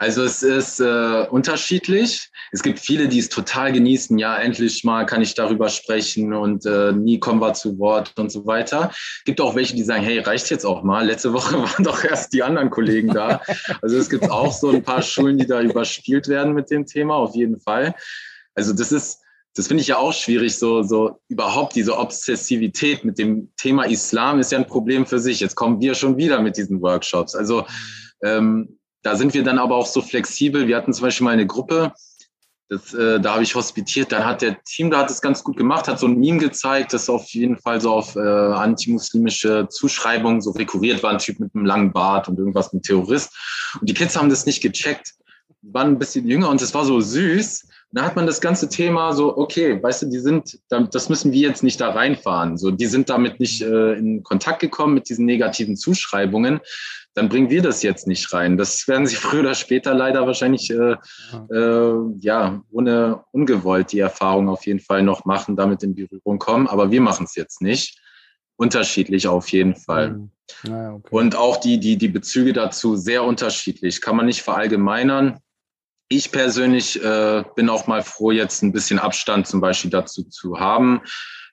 Also es ist äh, unterschiedlich. Es gibt viele, die es total genießen. Ja, endlich mal kann ich darüber sprechen und äh, nie kommen wir zu Wort und so weiter. Es gibt auch welche, die sagen, hey, reicht jetzt auch mal. Letzte Woche waren doch erst die anderen Kollegen da. Also es gibt auch so ein paar Schulen, die da überspielt werden mit dem Thema, auf jeden Fall. Also das ist, das finde ich ja auch schwierig, so, so überhaupt diese Obsessivität mit dem Thema Islam ist ja ein Problem für sich. Jetzt kommen wir schon wieder mit diesen Workshops. Also ähm, da sind wir dann aber auch so flexibel. Wir hatten zum Beispiel mal eine Gruppe, das, äh, da habe ich hospitiert, dann hat der Team, da hat es ganz gut gemacht, hat so ein Meme gezeigt, das auf jeden Fall so auf äh, antimuslimische Zuschreibungen so rekurriert war, ein Typ mit einem langen Bart und irgendwas mit Terrorist. Und die Kids haben das nicht gecheckt, waren ein bisschen jünger und es war so süß. da hat man das ganze Thema so, okay, weißt du, die sind, das müssen wir jetzt nicht da reinfahren. So, die sind damit nicht äh, in Kontakt gekommen mit diesen negativen Zuschreibungen. Dann bringen wir das jetzt nicht rein. Das werden sie früher oder später leider wahrscheinlich, äh, äh, ja, ohne ungewollt die Erfahrung auf jeden Fall noch machen, damit in Berührung kommen. Aber wir machen es jetzt nicht. Unterschiedlich auf jeden Fall. Mhm. Ja, okay. Und auch die, die, die Bezüge dazu sehr unterschiedlich. Kann man nicht verallgemeinern ich persönlich äh, bin auch mal froh, jetzt ein bisschen Abstand zum Beispiel dazu zu haben,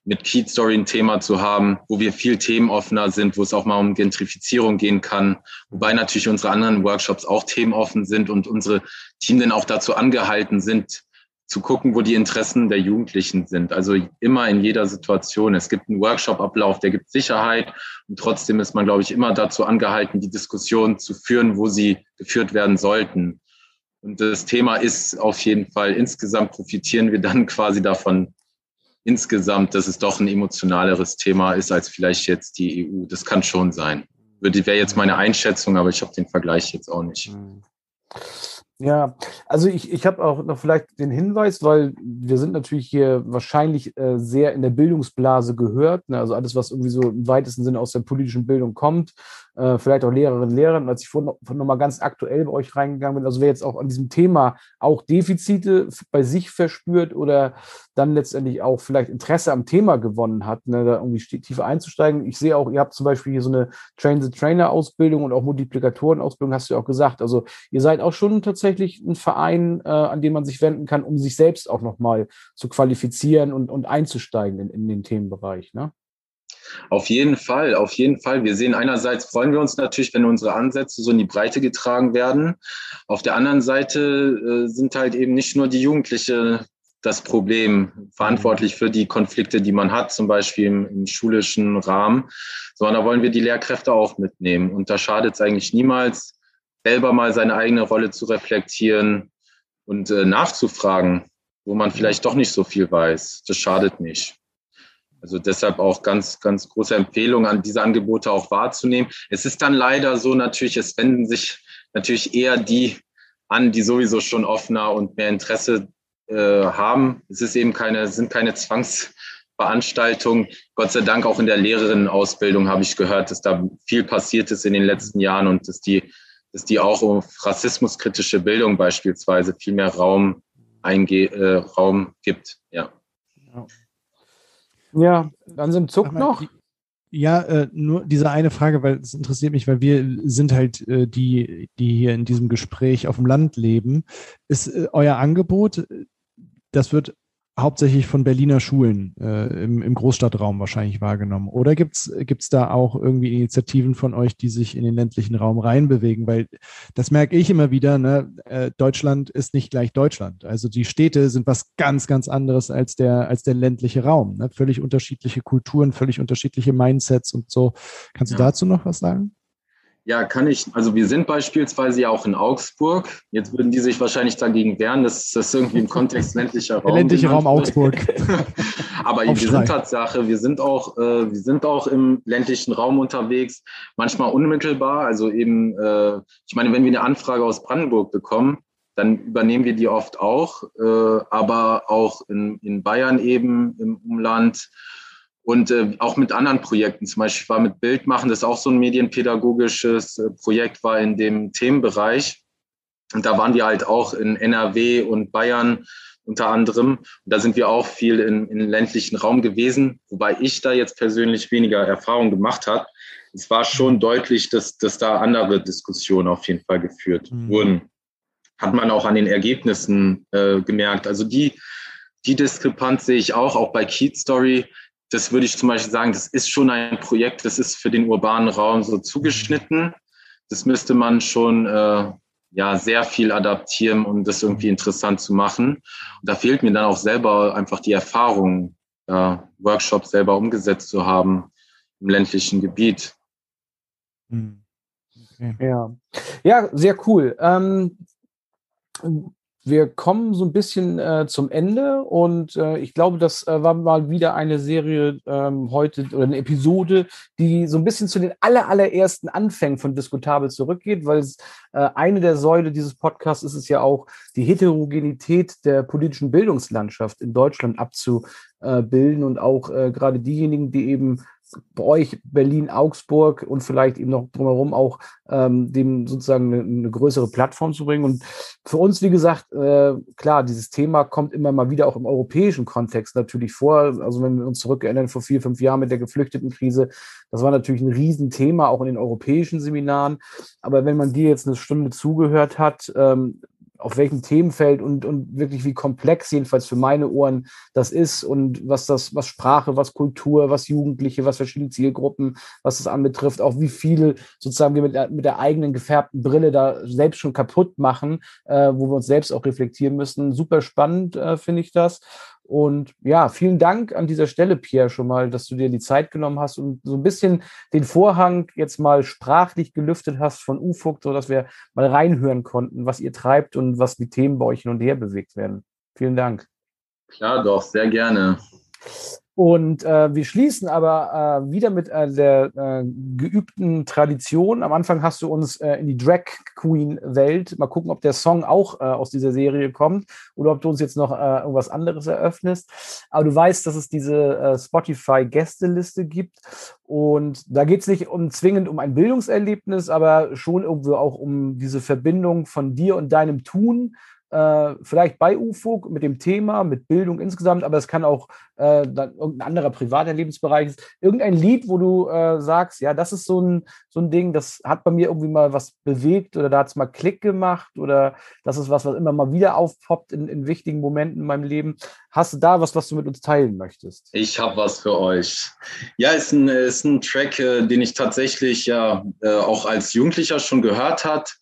mit Keat Story ein Thema zu haben, wo wir viel themenoffener sind, wo es auch mal um Gentrifizierung gehen kann, wobei natürlich unsere anderen Workshops auch themenoffen sind und unsere Team dann auch dazu angehalten sind, zu gucken, wo die Interessen der Jugendlichen sind. Also immer in jeder Situation. Es gibt einen Workshop-Ablauf, der gibt Sicherheit und trotzdem ist man, glaube ich, immer dazu angehalten, die Diskussion zu führen, wo sie geführt werden sollten. Und das Thema ist auf jeden Fall, insgesamt profitieren wir dann quasi davon, insgesamt, dass es doch ein emotionaleres Thema ist als vielleicht jetzt die EU. Das kann schon sein. Wäre jetzt meine Einschätzung, aber ich habe den Vergleich jetzt auch nicht. Mhm. Ja, also ich, ich habe auch noch vielleicht den Hinweis, weil wir sind natürlich hier wahrscheinlich äh, sehr in der Bildungsblase gehört. Ne? Also alles, was irgendwie so im weitesten Sinne aus der politischen Bildung kommt, äh, vielleicht auch Lehrerinnen und Lehrer. Und als ich vorhin noch, noch mal ganz aktuell bei euch reingegangen bin, also wer jetzt auch an diesem Thema auch Defizite bei sich verspürt oder dann letztendlich auch vielleicht Interesse am Thema gewonnen hat, ne, da irgendwie tiefer einzusteigen. Ich sehe auch, ihr habt zum Beispiel hier so eine Train-the-Trainer-Ausbildung und auch Multiplikatoren-Ausbildung, hast du ja auch gesagt. Also ihr seid auch schon tatsächlich ein Verein, äh, an den man sich wenden kann, um sich selbst auch nochmal zu qualifizieren und, und einzusteigen in, in den Themenbereich. Ne? Auf jeden Fall, auf jeden Fall. Wir sehen einerseits, freuen wir uns natürlich, wenn unsere Ansätze so in die Breite getragen werden. Auf der anderen Seite äh, sind halt eben nicht nur die Jugendliche das Problem, verantwortlich für die Konflikte, die man hat, zum Beispiel im, im schulischen Rahmen, sondern da wollen wir die Lehrkräfte auch mitnehmen. Und da schadet es eigentlich niemals, selber mal seine eigene Rolle zu reflektieren und äh, nachzufragen, wo man vielleicht doch nicht so viel weiß. Das schadet nicht. Also deshalb auch ganz, ganz große Empfehlung an diese Angebote auch wahrzunehmen. Es ist dann leider so natürlich, es wenden sich natürlich eher die an, die sowieso schon offener und mehr Interesse äh, haben. Es ist eben keine, sind keine Zwangsveranstaltungen. Gott sei Dank auch in der Lehrerinnenausbildung habe ich gehört, dass da viel passiert ist in den letzten Jahren und dass die, dass die auch auf rassismuskritische Bildung beispielsweise viel mehr Raum einge äh, Raum gibt. Ja. ja. Ja, dann sind Zuck noch. Ja, äh, nur diese eine Frage, weil es interessiert mich, weil wir sind halt äh, die, die hier in diesem Gespräch auf dem Land leben. Ist äh, euer Angebot, das wird hauptsächlich von Berliner Schulen äh, im, im, Großstadtraum wahrscheinlich wahrgenommen. Oder gibt es da auch irgendwie Initiativen von euch, die sich in den ländlichen Raum reinbewegen? Weil das merke ich immer wieder, ne? äh, Deutschland ist nicht gleich Deutschland. Also die Städte sind was ganz, ganz anderes als der, als der ländliche Raum. Ne? Völlig unterschiedliche Kulturen, völlig unterschiedliche Mindsets und so. Kannst du ja. dazu noch was sagen? Ja, kann ich. Also wir sind beispielsweise ja auch in Augsburg. Jetzt würden die sich wahrscheinlich dagegen wehren, dass das irgendwie im Kontext ländlicher Raum. Der ländliche Raum Augsburg. Aber wir sind Tatsache, wir sind auch, äh, wir sind auch im ländlichen Raum unterwegs, manchmal unmittelbar. Also eben, äh, ich meine, wenn wir eine Anfrage aus Brandenburg bekommen, dann übernehmen wir die oft auch, äh, aber auch in, in Bayern eben im Umland und äh, auch mit anderen Projekten. Zum Beispiel war mit Bildmachen, das ist auch so ein medienpädagogisches äh, Projekt, war in dem Themenbereich. Und da waren wir halt auch in NRW und Bayern unter anderem. Und da sind wir auch viel in, in ländlichen Raum gewesen, wobei ich da jetzt persönlich weniger Erfahrung gemacht habe. Es war schon deutlich, dass, dass da andere Diskussionen auf jeden Fall geführt mhm. wurden. Hat man auch an den Ergebnissen äh, gemerkt. Also die, die Diskrepanz sehe ich auch, auch bei Keat Story das würde ich zum Beispiel sagen, das ist schon ein Projekt, das ist für den urbanen Raum so zugeschnitten. Das müsste man schon äh, ja sehr viel adaptieren, um das irgendwie interessant zu machen. Und da fehlt mir dann auch selber einfach die Erfahrung, äh, Workshops selber umgesetzt zu haben im ländlichen Gebiet. Hm. Okay. Ja. ja, sehr cool. Ähm, wir kommen so ein bisschen äh, zum Ende und äh, ich glaube, das äh, war mal wieder eine Serie ähm, heute oder eine Episode, die so ein bisschen zu den aller, allerersten Anfängen von Diskutabel zurückgeht, weil es äh, eine der Säule dieses Podcasts ist es ja auch, die Heterogenität der politischen Bildungslandschaft in Deutschland abzubilden und auch äh, gerade diejenigen, die eben bei euch Berlin, Augsburg und vielleicht eben noch drumherum auch ähm, dem sozusagen eine, eine, größere Plattform zu bringen. Und für uns, wie gesagt, äh, klar, dieses Thema kommt immer mal wieder auch im europäischen Kontext natürlich vor. Also wenn wir uns zurückerinnern vor vier, fünf Jahren mit der Geflüchtetenkrise, das war natürlich ein Riesenthema auch in den europäischen Seminaren. Aber wenn man dir jetzt eine Stunde zugehört hat, ähm, auf welchem Themenfeld und, und wirklich wie komplex jedenfalls für meine Ohren das ist und was das, was Sprache, was Kultur, was Jugendliche, was verschiedene Zielgruppen, was das anbetrifft, auch wie viel sozusagen wir mit, der, mit der eigenen gefärbten Brille da selbst schon kaputt machen, äh, wo wir uns selbst auch reflektieren müssen. Super spannend äh, finde ich das. Und ja, vielen Dank an dieser Stelle, Pierre, schon mal, dass du dir die Zeit genommen hast und so ein bisschen den Vorhang jetzt mal sprachlich gelüftet hast von UFUG, sodass wir mal reinhören konnten, was ihr treibt und was die Themen bei euch hin und her bewegt werden. Vielen Dank. Klar, doch, sehr gerne. Und äh, wir schließen aber äh, wieder mit äh, der äh, geübten Tradition. Am Anfang hast du uns äh, in die Drag Queen Welt. Mal gucken, ob der Song auch äh, aus dieser Serie kommt oder ob du uns jetzt noch irgendwas anderes eröffnest. Aber du weißt, dass es diese Spotify Gästeliste gibt. Und da geht es nicht um, zwingend um ein Bildungserlebnis, aber schon irgendwo auch um diese Verbindung von dir und deinem Tun äh, vielleicht bei UFOG mit dem Thema, mit Bildung insgesamt, aber es kann auch äh, irgendein anderer privater Lebensbereich sein. Irgendein Lied, wo du äh, sagst, ja, das ist so ein, so ein Ding, das hat bei mir irgendwie mal was bewegt oder da hat es mal Klick gemacht oder das ist was, was immer mal wieder aufpoppt in, in wichtigen Momenten in meinem Leben. Hast du da was, was du mit uns teilen möchtest? Ich habe was für euch. Ja, ist ein, ist ein Track, äh, den ich tatsächlich ja äh, auch als Jugendlicher schon gehört hat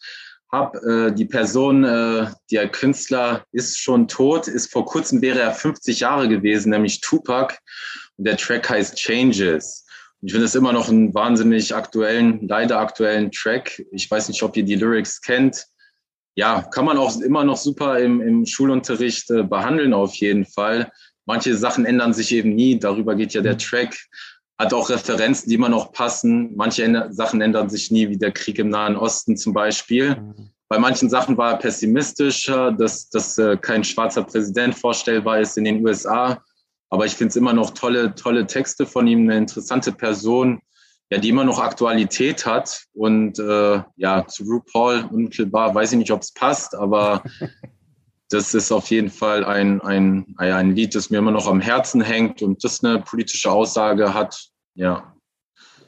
habe. Äh, die Person, äh, der Künstler, ist schon tot, ist vor kurzem wäre er 50 Jahre gewesen, nämlich Tupac. Und der Track heißt Changes. Und ich finde es immer noch einen wahnsinnig aktuellen, leider aktuellen Track. Ich weiß nicht, ob ihr die Lyrics kennt. Ja, kann man auch immer noch super im, im Schulunterricht äh, behandeln, auf jeden Fall. Manche Sachen ändern sich eben nie. Darüber geht ja der. Track hat auch Referenzen, die immer noch passen. Manche Sachen ändern sich nie, wie der Krieg im Nahen Osten zum Beispiel. Mhm. Bei manchen Sachen war er pessimistischer, dass, dass äh, kein schwarzer Präsident vorstellbar ist in den USA. Aber ich finde es immer noch tolle, tolle Texte von ihm, eine interessante Person, ja, die immer noch Aktualität hat. Und äh, ja, zu RuPaul unmittelbar weiß ich nicht, ob es passt, aber das ist auf jeden Fall ein, ein, ein Lied, das mir immer noch am Herzen hängt und das eine politische Aussage hat. Ja.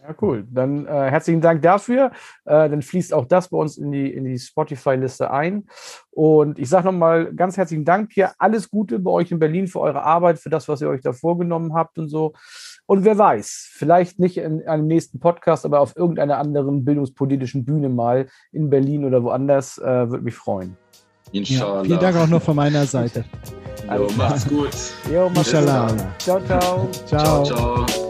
Ja, cool. Dann äh, herzlichen Dank dafür. Äh, dann fließt auch das bei uns in die, in die Spotify-Liste ein. Und ich sage nochmal ganz herzlichen Dank, Pierre. Alles Gute bei euch in Berlin für eure Arbeit, für das, was ihr euch da vorgenommen habt und so. Und wer weiß, vielleicht nicht in einem nächsten Podcast, aber auf irgendeiner anderen bildungspolitischen Bühne mal in Berlin oder woanders, äh, würde mich freuen. Inshallah. Ja, vielen Dank auch noch von meiner Seite. Jo, macht's gut. Jo, macht's Ciao, ciao. Ciao, ciao. ciao.